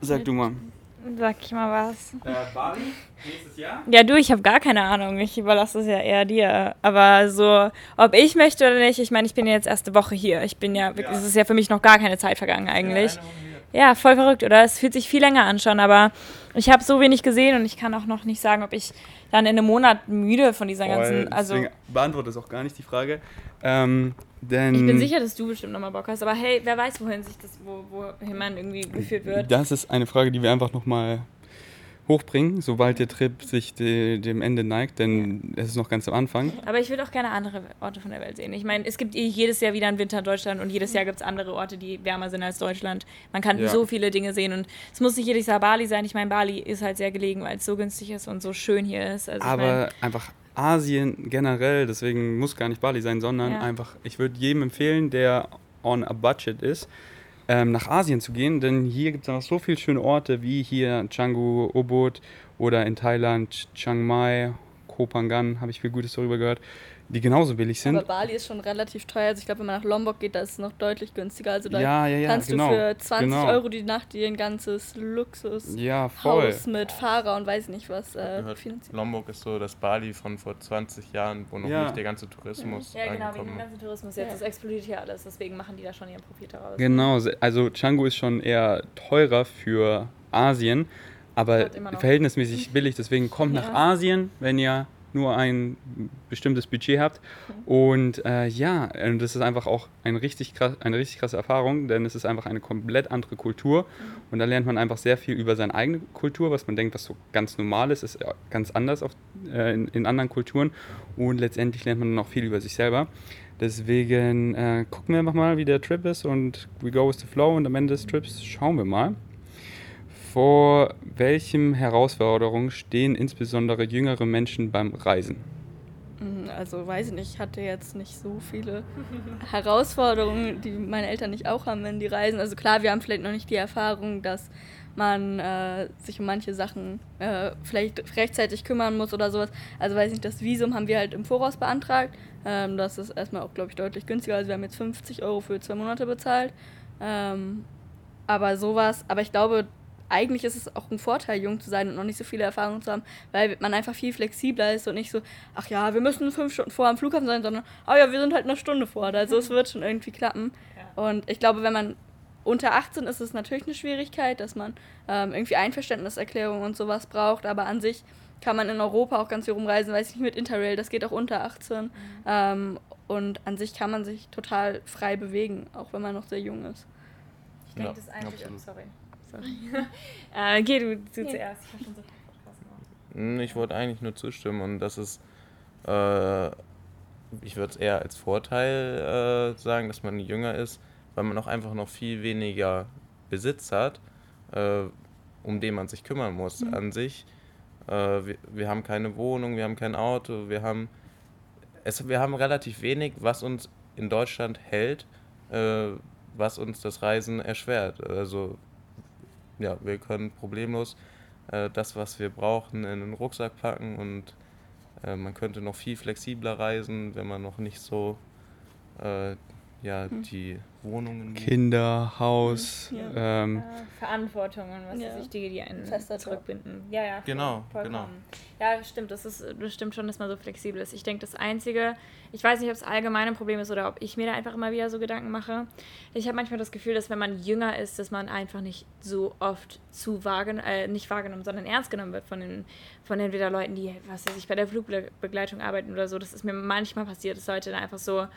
sag du mal. Sag ich mal was. Bali, nächstes Jahr? Ja, du, ich habe gar keine Ahnung. Ich überlasse es ja eher dir. Aber so, ob ich möchte oder nicht, ich meine, ich bin jetzt erste Woche hier. Ich bin ja, wirklich, es ist ja für mich noch gar keine Zeit vergangen eigentlich. Ja, voll verrückt, oder? Es fühlt sich viel länger an schon, aber ich habe so wenig gesehen und ich kann auch noch nicht sagen, ob ich dann in einem Monat müde von dieser ganzen, also Deswegen beantwortet es auch gar nicht die Frage. Ähm, denn ich bin sicher, dass du bestimmt nochmal Bock hast, aber hey, wer weiß, wohin sich das, wo, wohin man irgendwie geführt wird. Das ist eine Frage, die wir einfach nochmal hochbringen, sobald der Trip sich de, dem Ende neigt, denn es ist noch ganz am Anfang. Aber ich würde auch gerne andere Orte von der Welt sehen. Ich meine, es gibt eh jedes Jahr wieder einen Winter in Deutschland und jedes Jahr gibt es andere Orte, die wärmer sind als Deutschland. Man kann Ja. so viele Dinge sehen und es muss nicht jedes Jahr Bali sein. Ich meine, Bali ist halt sehr gelegen, weil es so günstig ist und so schön hier ist. Also ich Aber meine, einfach Asien generell, deswegen muss gar nicht Bali sein, sondern Ja. einfach, ich würde jedem empfehlen, der on a budget ist, ähm, nach Asien zu gehen, denn hier gibt es noch so viele schöne Orte wie hier Canggu, Ubud oder in Thailand Chiang Mai, Koh Phangan, habe ich viel Gutes darüber gehört, die genauso billig sind. Aber Bali ist schon relativ teuer. Also ich glaube, wenn man nach Lombok geht, da ist es noch deutlich günstiger. Also da Ja, ja, ja, kannst genau, du für 20 genau. Euro die Nacht dir ein ganzes Luxus ja, voll. Haus mit Fahrer und weiß nicht was äh, gehört, finanzieren. Lombok ist so das Bali von vor 20 Jahren, wo noch Ja. nicht der ganze Tourismus ja, genau, wegen angekommen dem ganzen Tourismus jetzt. Ja. Das explodiert hier alles, deswegen machen die da schon ihren Profit daraus. Genau, also Canggu ist schon eher teurer für Asien, aber noch. verhältnismäßig billig. Deswegen kommt nach. Asien, wenn ihr nur ein bestimmtes Budget habt. Und äh, ja, das ist einfach auch ein richtig krass, eine richtig krasse Erfahrung, denn es ist einfach eine komplett andere Kultur. Und da lernt man einfach sehr viel über seine eigene Kultur, was man denkt, was so ganz normal ist, ist ganz anders auf, äh, in, in anderen Kulturen. Und letztendlich lernt man noch viel über sich selber. Deswegen äh, gucken wir einfach mal, wie der Trip ist und we go with the flow. Und am Ende des Trips schauen wir mal. Vor welchem Herausforderung stehen insbesondere jüngere Menschen beim Reisen? Mm, Also weiß ich nicht, ich hatte jetzt nicht so viele Herausforderungen, die meine Eltern nicht auch haben, wenn die reisen. Also klar, wir haben vielleicht noch nicht die Erfahrung, dass man äh, sich um manche Sachen äh, vielleicht rechtzeitig kümmern muss oder sowas. Also weiß nicht, das Visum haben wir halt im Voraus beantragt. Ähm, das ist erstmal auch, glaube ich, deutlich günstiger. Also wir haben jetzt 50 Euro für zwei Monate bezahlt. Ähm, aber sowas, aber ich glaube, eigentlich ist es auch ein Vorteil, jung zu sein und noch nicht so viele Erfahrungen zu haben, weil man einfach viel flexibler ist und nicht so, ach ja, wir müssen fünf Stunden vor am Flughafen sein, sondern, ah ja, wir sind halt eine Stunde vor. Also es wird schon irgendwie klappen. Und ich glaube, wenn man unter 18 ist es natürlich eine Schwierigkeit, dass man ähm, irgendwie Einverständniserklärungen und sowas braucht, aber an sich kann man in Europa auch ganz viel rumreisen, weiß ich nicht, mit Interrail, das geht auch unter 18. Ähm, und an sich kann man sich total frei bewegen, auch wenn man noch sehr jung ist. Ich denke, Ja, das einzige. absolut. Sorry. Sorry. äh, geh du, du zuerst. Ich so viel Podcast gemacht. Hm, Ich wollte eigentlich nur zustimmen und das ist, äh, ich würde es eher als Vorteil äh, sagen, dass man jünger ist, weil man auch einfach noch viel weniger Besitz hat, äh, um den man sich kümmern muss an sich. Äh, wir, wir haben keine Wohnung, wir haben kein Auto, wir haben, es, wir haben relativ wenig, was uns in Deutschland hält, äh, was uns das Reisen erschwert. Also ja, wir können problemlos äh, das, was wir brauchen, in den Rucksack packen und äh, man könnte noch viel flexibler reisen, wenn man noch nicht so äh, ja, die Wohnungen. Kinder, Haus, Ja. ähm, Äh, Verantwortungen, was Ja. weiß ich, die, die einen Fester zurückbinden. Ja, ja. Genau, vollkommen. Ja, stimmt. Das ist das stimmt schon, dass man so flexibel ist. Ich denke, das Einzige, ich weiß nicht, ob es allgemein ein Problem ist oder ob ich mir da einfach immer wieder so Gedanken mache. Ich habe manchmal das Gefühl, dass wenn man jünger ist, dass man einfach nicht so oft zu wahrgenommen, äh, nicht wahrgenommen, sondern ernst genommen wird von den, von entweder Leuten, die, was weiß ich, bei der Flugbegleitung arbeiten oder so. Das ist mir manchmal passiert, dass Leute dann einfach so,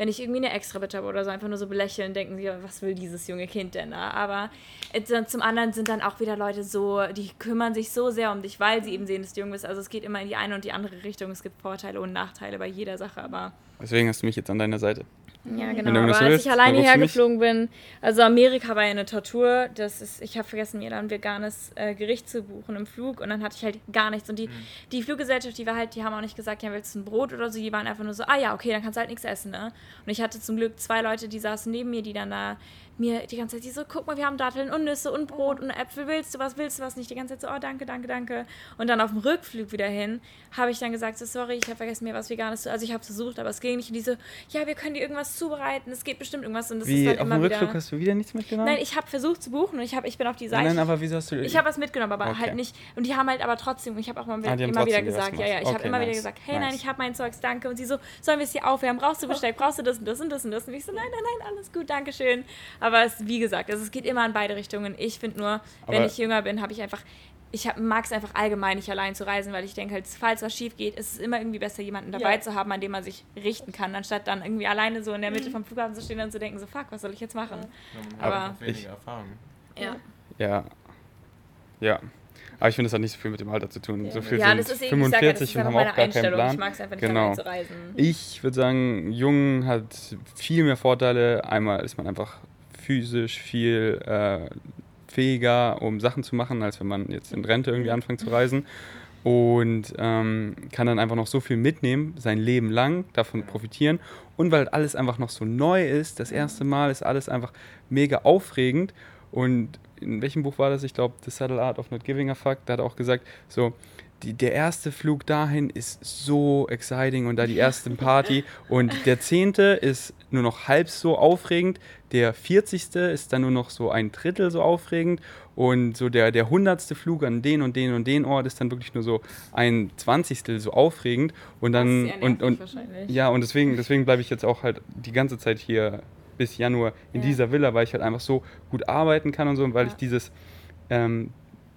wenn ich irgendwie eine extra Bitte habe oder so, einfach nur so belächeln, denken sie, was will dieses junge Kind denn da? Aber zum anderen sind dann auch wieder Leute so, die kümmern sich so sehr um dich, weil sie eben sehen, dass du jung bist. Also es geht immer in die eine und die andere Richtung. Es gibt Vorteile und Nachteile bei jeder Sache, aber deswegen hast du mich jetzt an deiner Seite. Ja, genau. Aber als willst, ich alleine dann hergeflogen bin, also Amerika war ja eine Tortur. Das ist, ich habe vergessen, mir da ein veganes äh, Gericht zu buchen im Flug und dann hatte ich halt gar nichts. Und die, die Fluggesellschaft, die war halt, die haben auch nicht gesagt, ja, willst du ein Brot oder so, die waren einfach nur so, ah ja, okay, dann kannst du halt nichts essen, ne? Und ich hatte zum Glück zwei Leute, die saßen neben mir, die dann da mir die ganze Zeit, die so, guck mal, wir haben Datteln und Nüsse und Brot und Äpfel, willst du was, willst du was nicht? Die ganze Zeit so, oh, danke, danke, danke. Und dann auf dem Rückflug wieder hin, habe ich dann gesagt, so, sorry, ich habe vergessen, mir was Veganes zu, also ich habe es versucht, aber es ging nicht. Und die so, ja, wir können dir irgendwas zubereiten, es geht bestimmt irgendwas. Und das Wie, ist dann auf immer dem wieder... Rückflug hast du wieder nichts mitgenommen? Nein, ich habe versucht zu buchen und ich, hab, ich bin auf die Seite. Nein, nein, aber wieso hast du... Ich habe was mitgenommen, aber Okay. halt nicht. Und die haben halt aber trotzdem, ich habe auch mal Ah, immer wieder gesagt, ja, ja, ich gemacht. habe Okay, immer wieder nice. gesagt, hey, nein, Nice. ich habe mein Zeugs, danke. Und sie so, sollen wir es hier aufwärmen? Brauchst du Besteck? Brauchst du das und das und das und das und das? Und ich so, nein, nein, nein, alles gut, danke schön. Aber es, wie gesagt, also es geht immer in beide Richtungen. Ich finde nur, wenn Aber- ich jünger bin, habe ich einfach, ich mag es einfach allgemein nicht allein zu reisen, weil ich denke halt, falls was schief geht, ist es immer irgendwie besser, jemanden dabei Ja. zu haben, an dem man sich richten kann, anstatt dann irgendwie alleine so in der Mitte vom Flughafen zu stehen und zu denken, so, fuck, was soll ich jetzt machen? Ja, Aber- weniger Erfahrung. Ja. Ja. Ja. Aber ich finde, das hat nicht so viel mit dem Alter zu tun. So viel Ja, sind das ist eben, ich sag ja, das 45 ist und haben meine auch gar keinen Einstellung. Ich Plan. mag es einfach nicht, Genau. allein zu reisen. Ich würde sagen, jung hat viel mehr Vorteile. Einmal ist man einfach physisch viel äh, fähiger, um Sachen zu machen, als wenn man jetzt in Rente irgendwie anfängt zu reisen. Und ähm, kann dann einfach noch so viel mitnehmen, sein Leben lang, davon profitieren. Und weil alles einfach noch so neu ist, das erste Mal ist alles einfach mega aufregend. Und in welchem Buch war das? Ich glaube, The Subtle Art of Not Giving a Fuck. Da hat er auch gesagt, so, die, der erste Flug dahin ist so exciting und da die erste Party. Und der zehnte ist nur noch halb so aufregend. Der vierzigste ist dann nur noch so ein Drittel so aufregend. Und so der, der hundertste Flug an den und den und den Ort ist dann wirklich nur so ein Zwanzigstel so aufregend. Und dann, eher und, und wahrscheinlich. ja, und deswegen, deswegen bleibe ich jetzt auch halt die ganze Zeit hier bis Januar in Ja. dieser Villa, weil ich halt einfach so gut arbeiten kann und so und weil Ja. ich dieses ähm,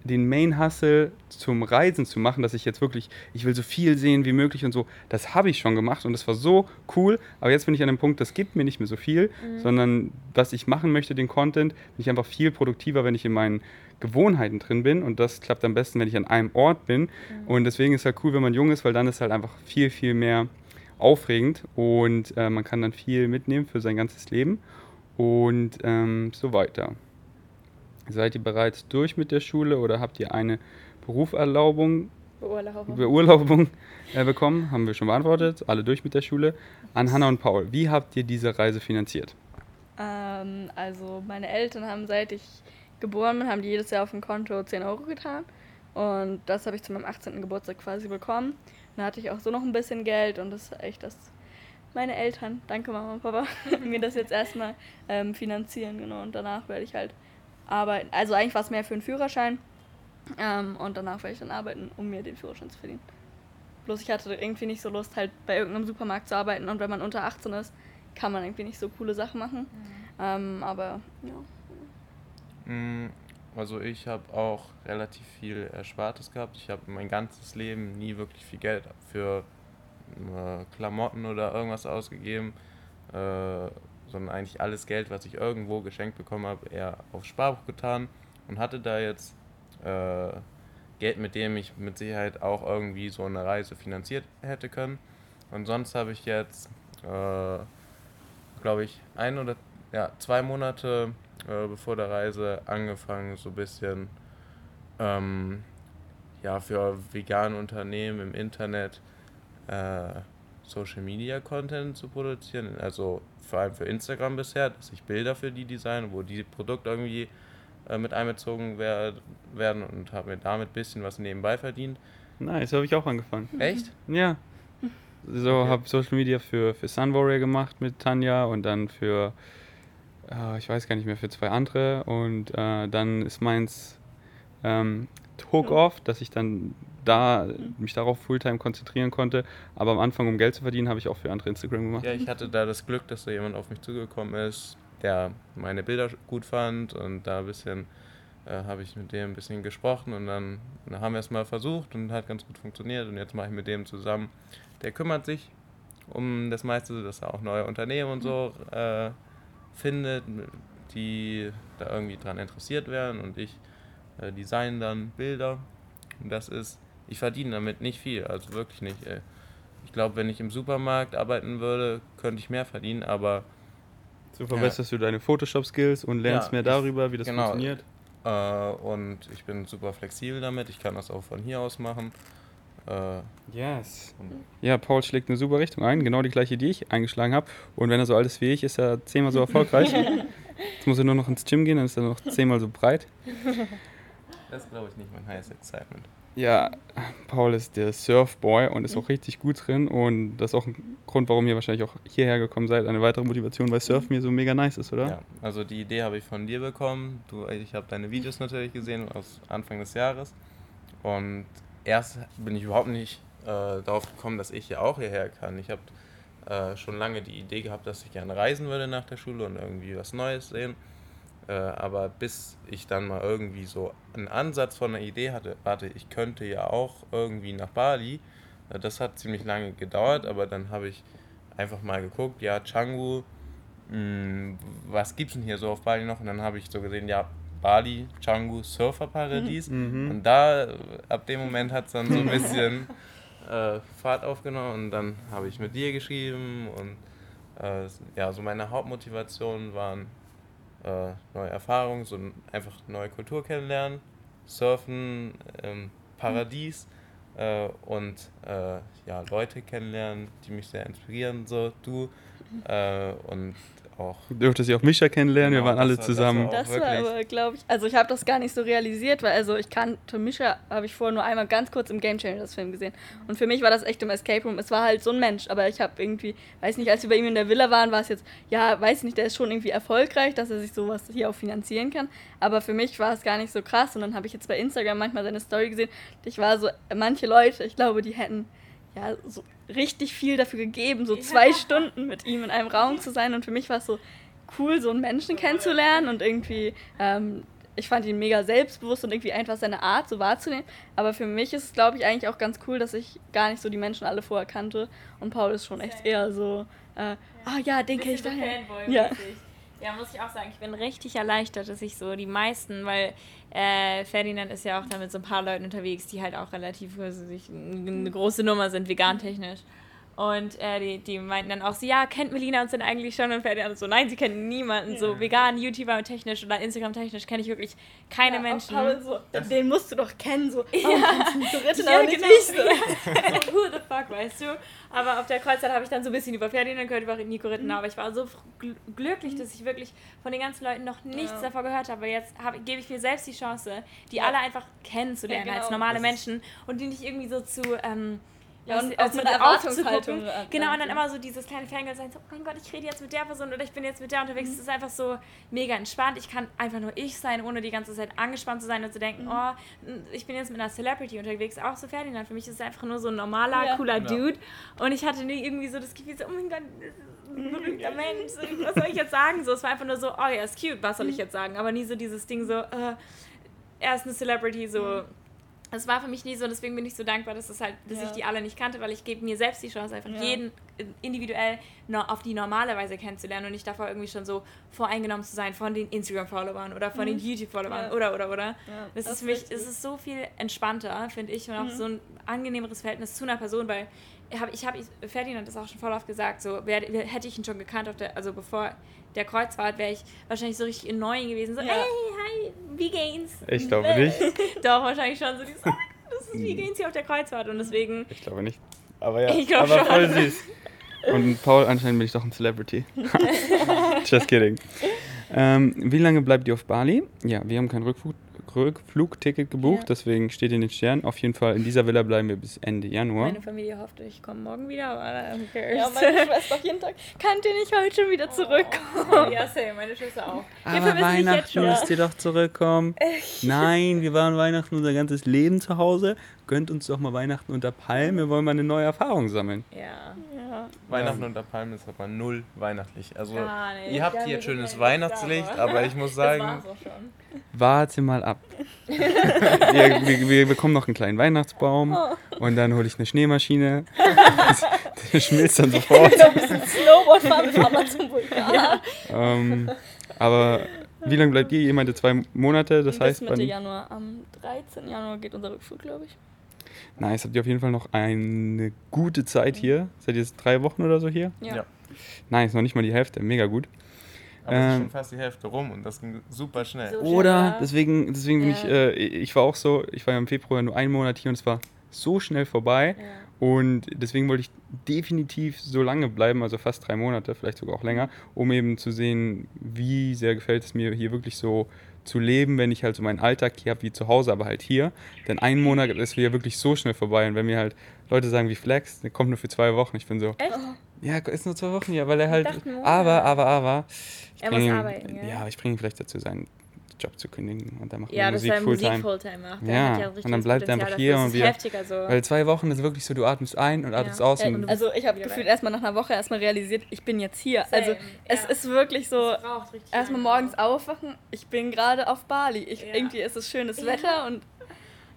den Main Hustle zum Reisen zu machen, dass ich jetzt wirklich, ich will so viel sehen wie möglich und so, das habe ich schon gemacht und das war so cool, aber jetzt bin ich an dem Punkt, das gibt mir nicht mehr so viel, sondern was ich machen möchte, den Content, bin ich einfach viel produktiver, wenn ich in meinen Gewohnheiten drin bin und das klappt am besten, wenn ich an einem Ort bin. Und deswegen ist halt cool, wenn man jung ist, weil dann ist halt einfach viel, viel mehr aufregend und äh, man kann dann viel mitnehmen für sein ganzes Leben. Und ähm, so weiter. Seid ihr bereits durch mit der Schule oder habt ihr eine Berufserlaubung, Beurlaubung. Beurlaubung äh, bekommen? Haben wir schon beantwortet. Alle durch mit der Schule. An Hannah und Paul, wie habt ihr diese Reise finanziert? Ähm, also meine Eltern haben seit ich geboren bin, haben die jedes Jahr auf dem Konto 10 Euro getan. Und das habe ich zu meinem 18. Geburtstag quasi bekommen. Da hatte ich auch so noch ein bisschen Geld und das ist echt das. Meine Eltern, danke Mama und Papa, mir das jetzt erstmal ähm, finanzieren, genau. Und danach werde ich halt arbeiten. Also eigentlich war es mehr für einen Führerschein. Ähm, und danach werde ich dann arbeiten, um mir den Führerschein zu verdienen. Bloß ich hatte irgendwie nicht so Lust, halt bei irgendeinem Supermarkt zu arbeiten. Und wenn man unter 18 ist, kann man irgendwie nicht so coole Sachen machen. Ähm, aber ja. Mm, Also ich habe auch relativ viel Erspartes gehabt. Ich habe mein ganzes Leben nie wirklich viel Geld für äh, Klamotten oder irgendwas ausgegeben, äh, sondern eigentlich alles Geld, was ich irgendwo geschenkt bekommen habe, eher auf Sparbuch getan und hatte da jetzt äh, Geld, mit dem ich mit Sicherheit auch irgendwie so eine Reise finanziert hätte können. Und sonst habe ich jetzt, äh, glaube ich, ein oder ja, zwei Monate äh, bevor der Reise angefangen, so ein bisschen ähm, ja, für vegane Unternehmen im Internet äh, Social Media Content zu produzieren. Also vor allem für Instagram bisher, dass ich Bilder für die design, wo die Produkte irgendwie äh, mit einbezogen wer werden und habe mir damit ein bisschen was nebenbei verdient. Nice, habe ich auch angefangen. Echt? Ja. So, Okay. habe Social Media für, für Sun Warrior gemacht mit Tanja und dann für, äh, ich weiß gar nicht mehr, für zwei andere. Und äh, dann ist meins ähm, Hook Off, dass ich dann da mich darauf Fulltime konzentrieren konnte. Aber am Anfang, um Geld zu verdienen, habe ich auch für andere Instagram gemacht. Ja, ich hatte da das Glück, dass da jemand auf mich zugekommen ist, der meine Bilder gut fand und da ein bisschen äh, habe ich mit dem ein bisschen gesprochen und dann, dann haben wir es mal versucht und hat ganz gut funktioniert und jetzt mache ich mit dem zusammen. Der kümmert sich um das meiste, dass er auch neue Unternehmen und so äh, findet, die da irgendwie dran interessiert werden und ich äh, design dann Bilder und das ist, ich verdiene damit nicht viel, also wirklich nicht. Ey. Ich glaube, wenn ich im Supermarkt arbeiten würde, könnte ich mehr verdienen, aber So verbesserst du deine Photoshop-Skills und lernst Ja, mehr ich- darüber, wie das genau. funktioniert. äh, und ich bin super flexibel damit. Ich kann das auch von hier aus machen. Äh, Yes. Ja, Paul schlägt eine super Richtung ein, genau die gleiche, die ich eingeschlagen habe. Und wenn er so alt ist wie ich, ist er zehnmal so erfolgreich. Jetzt muss er nur noch ins Gym gehen, dann ist er noch zehnmal so breit. das ist, glaube ich, nicht mein highest excitement. Ja, Paul ist der Surfboy und ist auch richtig gut drin. Und das ist auch ein Grund, warum ihr wahrscheinlich auch hierher gekommen seid. Eine weitere Motivation, weil Surfen mir so mega nice ist, oder? Ja, also die Idee habe ich von dir bekommen. Du, ich habe deine Videos natürlich gesehen aus Anfang des Jahres. Und erst bin ich überhaupt nicht äh, darauf gekommen, dass ich ja auch hierher kann. Ich habe äh, schon lange die Idee gehabt, dass ich gerne reisen würde nach der Schule und irgendwie was Neues sehen. Äh, aber bis ich dann mal irgendwie so einen Ansatz von einer Idee hatte, warte, ich könnte ja auch irgendwie nach Bali. Äh, das hat ziemlich lange gedauert, aber dann habe ich einfach mal geguckt, ja, Canggu, mh, was gibt's denn hier so auf Bali noch? Und dann habe ich so gesehen, ja, Bali, Canggu, Surferparadies. Mhm. Und da, ab dem Moment hat es dann so ein bisschen äh, Fahrt aufgenommen und dann habe ich mit dir geschrieben und äh, ja, so meine Hauptmotivationen waren äh, neue Erfahrungen, so einfach neue Kultur kennenlernen, Surfen, ähm, Paradies äh, und äh, ja, Leute kennenlernen, die mich sehr inspirieren, so du äh, und auch Du durftest ja auch Mischa kennenlernen, wir Genau, waren alle das war- das zusammen. war auch Das war aber, glaube ich, also ich habe das gar nicht so realisiert, weil also ich kannte Mischa, habe ich vorher nur einmal ganz kurz im Game Changers Film gesehen. Und für mich war das echt im Escape Room. Es war halt so ein Mensch, aber ich habe irgendwie, weiß nicht, als wir bei ihm in der Villa waren, war es jetzt, ja, weiß nicht, der ist schon irgendwie erfolgreich, dass er sich sowas hier auch finanzieren kann. Aber für mich war es gar nicht so krass. Und dann habe ich jetzt bei Instagram manchmal seine Story gesehen. Ich war so, manche Leute, ich glaube, die hätten ja so richtig viel dafür gegeben, so zwei Stunden mit ihm in einem Raum zu sein. Und für mich war es so cool, so einen Menschen kennenzulernen und irgendwie, ähm, ich fand ihn mega selbstbewusst und irgendwie einfach seine Art so wahrzunehmen. Aber für mich ist es, glaube ich, eigentlich auch ganz cool, dass ich gar nicht so die Menschen alle vorher kannte. Und Paul ist schon echt eher so, äh, ah ja, den kenne ich daher. Ja. Ja, muss ich auch sagen, ich bin richtig erleichtert, dass ich so die meisten, weil äh, Ferdinand ist ja auch da mit so ein paar Leuten unterwegs, die halt auch relativ also eine große Nummer sind, vegan-technisch. Und äh, die, die meinten dann auch so, ja, kennt Melina uns denn eigentlich schon? Und Ferdinand so, nein, sie kennen niemanden. So vegan, YouTuber technisch oder Instagram technisch kenne ich wirklich keine Ja, Menschen. auch Paul so, den musst du doch kennen, so, Ja, aber nicht genau. so. so, who the fuck, weißt du? Aber auf der Kreuzzeit habe ich dann so ein bisschen über Ferdinand gehört, über Nico Rittenau, aber ich war so gl- glücklich, dass ich wirklich von den ganzen Leuten noch nichts Ja. davon gehört habe. Aber jetzt hab, gebe ich mir selbst die Chance, die alle einfach kennenzulernen Ja, genau. als normale Das Menschen und die nicht irgendwie so zu... Ähm, Ja, und auch mit Erwartungshaltung an- Genau, und dann an- immer so dieses kleine Fangirl sein, so, oh mein Gott, ich rede jetzt mit der Person oder ich bin jetzt mit der unterwegs. Mhm. Es ist einfach so mega entspannt. Ich kann einfach nur ich sein, ohne die ganze Zeit angespannt zu sein und zu denken, Mhm. oh, ich bin jetzt mit einer Celebrity unterwegs. Auch so Ferdinand. Für mich ist es einfach nur so ein normaler, Ja. cooler Ja. Dude. Und ich hatte nie irgendwie so das Gefühl, so, oh mein Gott, das ist ein berühmter Mensch. So, Was soll ich jetzt sagen? So, es war einfach nur so, oh, er ist cute, was soll Mhm. ich jetzt sagen? Aber nie so dieses Ding so, äh, er ist eine Celebrity, so. Mhm. Das war für mich nie so, deswegen bin ich so dankbar, dass, es halt, dass Ja. ich die alle nicht kannte, weil ich gebe mir selbst die Chance, einfach Ja. jeden individuell no, auf die normale Weise kennenzulernen und nicht davor irgendwie schon so voreingenommen zu sein von den Instagram-Followern oder von den YouTube-Followern Ja. oder, oder, oder. Das, das ist für mich, es ist so viel entspannter, finde ich, und auch Mhm. so ein angenehmeres Verhältnis zu einer Person, weil ich habe, Ferdinand das auch schon voll oft gesagt, so wär, hätte ich ihn schon gekannt, auf der, also bevor der Kreuzfahrt, wäre ich wahrscheinlich so richtig annoying gewesen, so, Ja. hey, hi, wie geht's? Ich glaube nicht. Doch, wahrscheinlich schon so dieses, oh mein Gott, das ist wie geht's hier auf der Kreuzfahrt und deswegen, Ich glaube nicht. Aber ja, Ich aber schon. voll süß. Und Paul, anscheinend bin ich doch ein Celebrity. Just kidding. Ähm, wie lange bleibt ihr auf Bali? Ja, wir haben kein Rückflug, Rückflugticket gebucht, Ja. deswegen steht in den Sternen. Auf jeden Fall in dieser Villa bleiben wir bis Ende Januar. meine Familie hofft, ich komme morgen wieder, aber who cares? Ja, meine Schwester auf jeden Tag. Könnt ihr nicht heute schon wieder zurückkommen? ja, same, meine Schwester auch. Aber Weihnachten müsst ihr doch zurückkommen. Nein, wir waren Weihnachten unser ganzes Leben zu Hause. Gönnt uns doch mal Weihnachten unter Palmen. Wir wollen mal eine neue Erfahrung sammeln. Ja. Ja. Weihnachten unter Palmen ist aber null weihnachtlich. Also Gar nicht. ihr habt hier schönes Weihnachtslicht, aber ich muss Das sagen, war's auch schon. Warte mal ab. wir, wir, wir bekommen noch einen kleinen Weihnachtsbaum und dann hole ich eine Schneemaschine. Der schmilzt dann sofort. Snowboard fahren, wir fahren mal zum Vulkan. Ähm, aber wie lange bleibt ihr? Ihr meinte zwei Monate, das Bis heißt, Mitte wann, Januar. Am 13. Januar geht unser Rückflug, glaube ich. nice, habt ihr auf jeden Fall noch eine gute Zeit hier. Seid ihr jetzt drei Wochen oder so hier? Ja. Ja. Nice, noch nicht mal die Hälfte, mega gut. Aber es ist Ähm. schon fast die Hälfte rum und das ging super schnell. So Oder, schnell, deswegen, deswegen bin Ja. ich, äh, ich war auch so, ich war ja im Februar nur einen Monat hier und es war so schnell vorbei. Ja. Und deswegen wollte ich definitiv so lange bleiben, also fast drei Monate, vielleicht sogar auch länger, um eben zu sehen, wie sehr gefällt es mir hier wirklich so zu leben, wenn ich halt so meinen Alltag hier habe wie zu Hause, aber halt hier. Denn ein Monat ist wieder wirklich so schnell vorbei. Und wenn mir halt Leute sagen wie Flex, der kommt nur für zwei Wochen, ich bin so, Echt? Ja, ist nur zwei Wochen, ja, weil er halt, Monat. aber, aber, aber, ich Er bring muss ihn- arbeiten, ja? ja, ich bringe ihn vielleicht dazu, seinen Job zu kündigen und dann machen Ja, dass Musik er Musik Fulltime. Fulltime macht. Ja, und dann bleibt er einfach hier und wir- heftig, also. Weil zwei Wochen ist wirklich so, du atmest ein und atmest Ja. aus und Also ich habe gefühlt erstmal nach einer Woche erstmal realisiert, ich bin jetzt hier. Same, Also es ja. ist wirklich so, erstmal morgens aufwachen, ich bin gerade auf Bali. Ich, Ja. Irgendwie ist es schönes Ja. Wetter und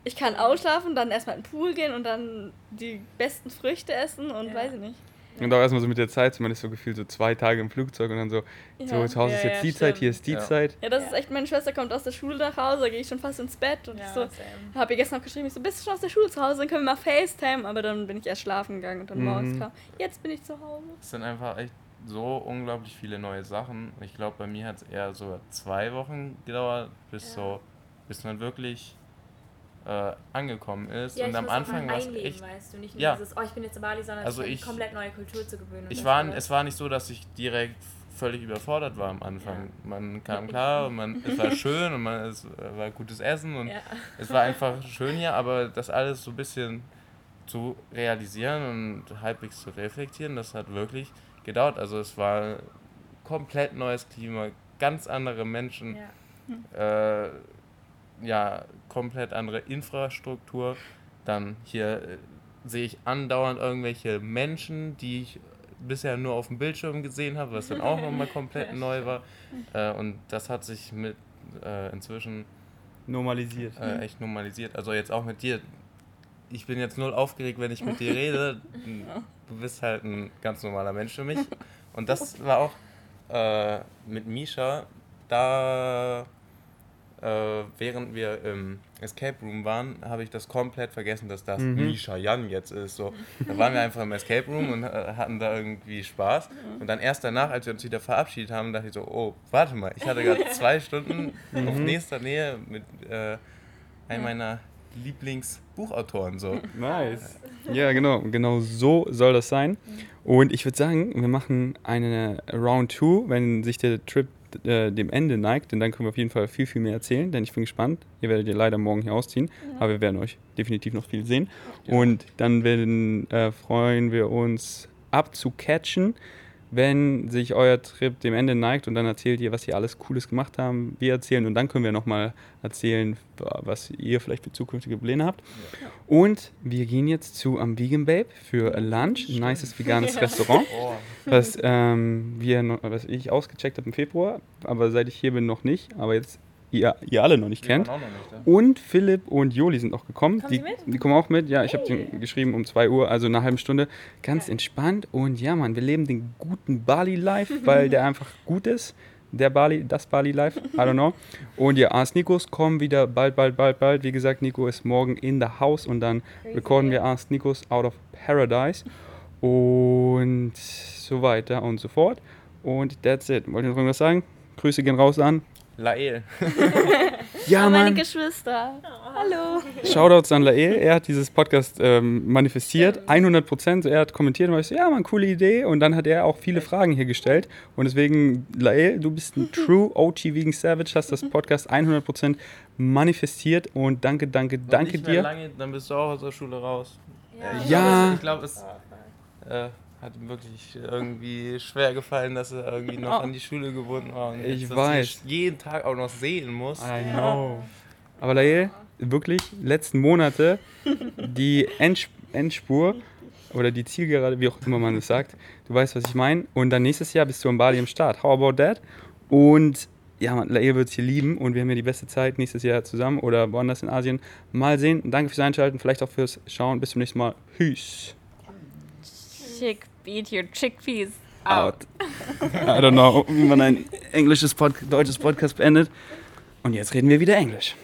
ich kann ausschlafen, dann erstmal in den Pool gehen und dann die besten Früchte essen und Ja. weiß ich nicht. Und auch erstmal so mit der Zeit, man ist so gefühlt so zwei Tage im Flugzeug und dann so, so zu Hause ist ja, jetzt ja, die Zeit, hier stimmt. ist die Ja. Zeit. Ja, das Ja. ist echt, meine Schwester kommt aus der Schule nach Hause, da gehe ich schon fast ins Bett und Ja, ich so, habe ihr gestern noch geschrieben, ich so, bist du schon aus der Schule zu Hause, dann können wir mal FaceTime, aber dann bin ich erst schlafen gegangen und dann Mhm. morgens kam, jetzt bin ich zu Hause. Es sind einfach echt so unglaublich viele neue Sachen. Ich glaube, bei mir hat es eher so zwei Wochen gedauert, bis Ja. so, bis man wirklich äh, angekommen ist. Ja, und am Anfang war es echt. weißt du, nicht nur Ja. dieses, oh, ich bin jetzt in Bali, sondern Also ich- komplett neue Kultur zu gewöhnen. Ich war, es war nicht so, dass ich direkt völlig überfordert war am Anfang. Man kam klar, und man, es war schön und man, es war gutes Essen und Ja. es war einfach schön hier, aber das alles so ein bisschen zu realisieren und halbwegs zu reflektieren, das hat wirklich gedauert. Also es war komplett neues Klima, ganz andere Menschen, Ja. äh, ja, komplett andere Infrastruktur. Dann hier äh, sehe ich andauernd irgendwelche Menschen, die ich bisher nur auf dem Bildschirm gesehen habe, was dann auch nochmal komplett neu war. Äh, und das hat sich mit äh, inzwischen Normalisiert. äh, echt normalisiert. Also jetzt auch mit dir. Ich bin jetzt null aufgeregt, wenn ich mit dir rede. Du bist halt ein ganz normaler Mensch für mich. Und das war auch äh, mit Misha, da äh, während wir im Escape Room waren, habe ich das komplett vergessen, dass das Mhm. Misha Jan jetzt ist. So, da waren wir einfach im Escape Room und äh, hatten da irgendwie Spaß. Und dann erst danach, als wir uns wieder verabschiedet haben, dachte ich so, oh, warte mal, ich hatte gerade zwei Stunden auf nächster Nähe mit äh, einem meiner Lieblingsbuchautoren. So. Nice. Ja, genau. Genau so soll das sein. Und ich würde sagen, wir machen eine Round 2, wenn sich der Trip äh, dem Ende neigt, denn dann können wir auf jeden Fall viel, viel mehr erzählen, denn ich bin gespannt. Ihr werdet ja leider morgen hier ausziehen, aber wir werden euch definitiv noch viel sehen. Und dann werden, äh, freuen wir uns abzucatchen, wenn sich euer Trip dem Ende neigt und dann erzählt ihr, was ihr alles Cooles gemacht haben. Wir erzählen und dann können wir nochmal erzählen, was ihr vielleicht für zukünftige Pläne habt. Und wir gehen jetzt zu am Vegan Babe für Lunch, ein nices veganes Restaurant, Oh, was, ähm, wir, was ich ausgecheckt habe im Februar, aber seit ich hier bin noch nicht, aber jetzt ihr, ihr alle noch nicht waren kennt. auch noch nicht da. Und Philipp und Joli sind auch gekommen. Kommen die, sie mit? die kommen auch mit. Ja, ich habe den geschrieben um 2 Uhr, also in einer halben Stunde. Ganz entspannt. Und ja, Mann, wir leben den guten Bali-Life, weil der einfach gut ist. Der Bali, das Bali-Life, I don't know. Und ja, Ars Nikos kommen wieder bald, bald, bald, bald. Wie gesagt, Nico ist morgen in the house und dann recorden wir Ars Nikos Out of Paradise. Und so weiter und so fort. Und that's it. Wollt ihr noch irgendwas sagen? Grüße gehen raus an. Lael. Ja, Oh, meine Mann. Geschwister. Hallo. Shoutouts an Lael. Er hat dieses Podcast ähm, manifestiert, 100 Prozent. Er hat kommentiert und war ich so, ja, man, coole Idee. Und dann hat er auch viele Fragen hier gestellt. Und deswegen, Lael, du bist ein True OG Vegan Savage, hast das Podcast 100 Prozent manifestiert. Und danke, danke, danke nicht mehr dir. Lange, dann bist du auch aus der Schule raus. Ja. Ich Ja. glaube, es- ich glaube, es äh, hat ihm wirklich irgendwie schwer gefallen, dass er irgendwie noch Oh. an die Schule gebunden war. Und Ich jetzt, dass weiß. ich jeden Tag auch noch sehen muss. I know. Aber Lael, wirklich, letzten Monate, die Endsch Endspur oder die Zielgerade, wie auch immer man es sagt, du weißt, was ich meine. Und dann nächstes Jahr bist du in Bali am Start. How about that? Und ja, man, Lael wird es hier lieben und wir haben ja die beste Zeit nächstes Jahr zusammen oder woanders in Asien. Mal sehen. Danke fürs Einschalten, vielleicht auch fürs Schauen. Bis zum nächsten Mal. Peace. Chick, beat your chickpeas Out. I don't know, wie man ein englisches Pod deutsches Podcast beendet. Und jetzt reden wir wieder Englisch.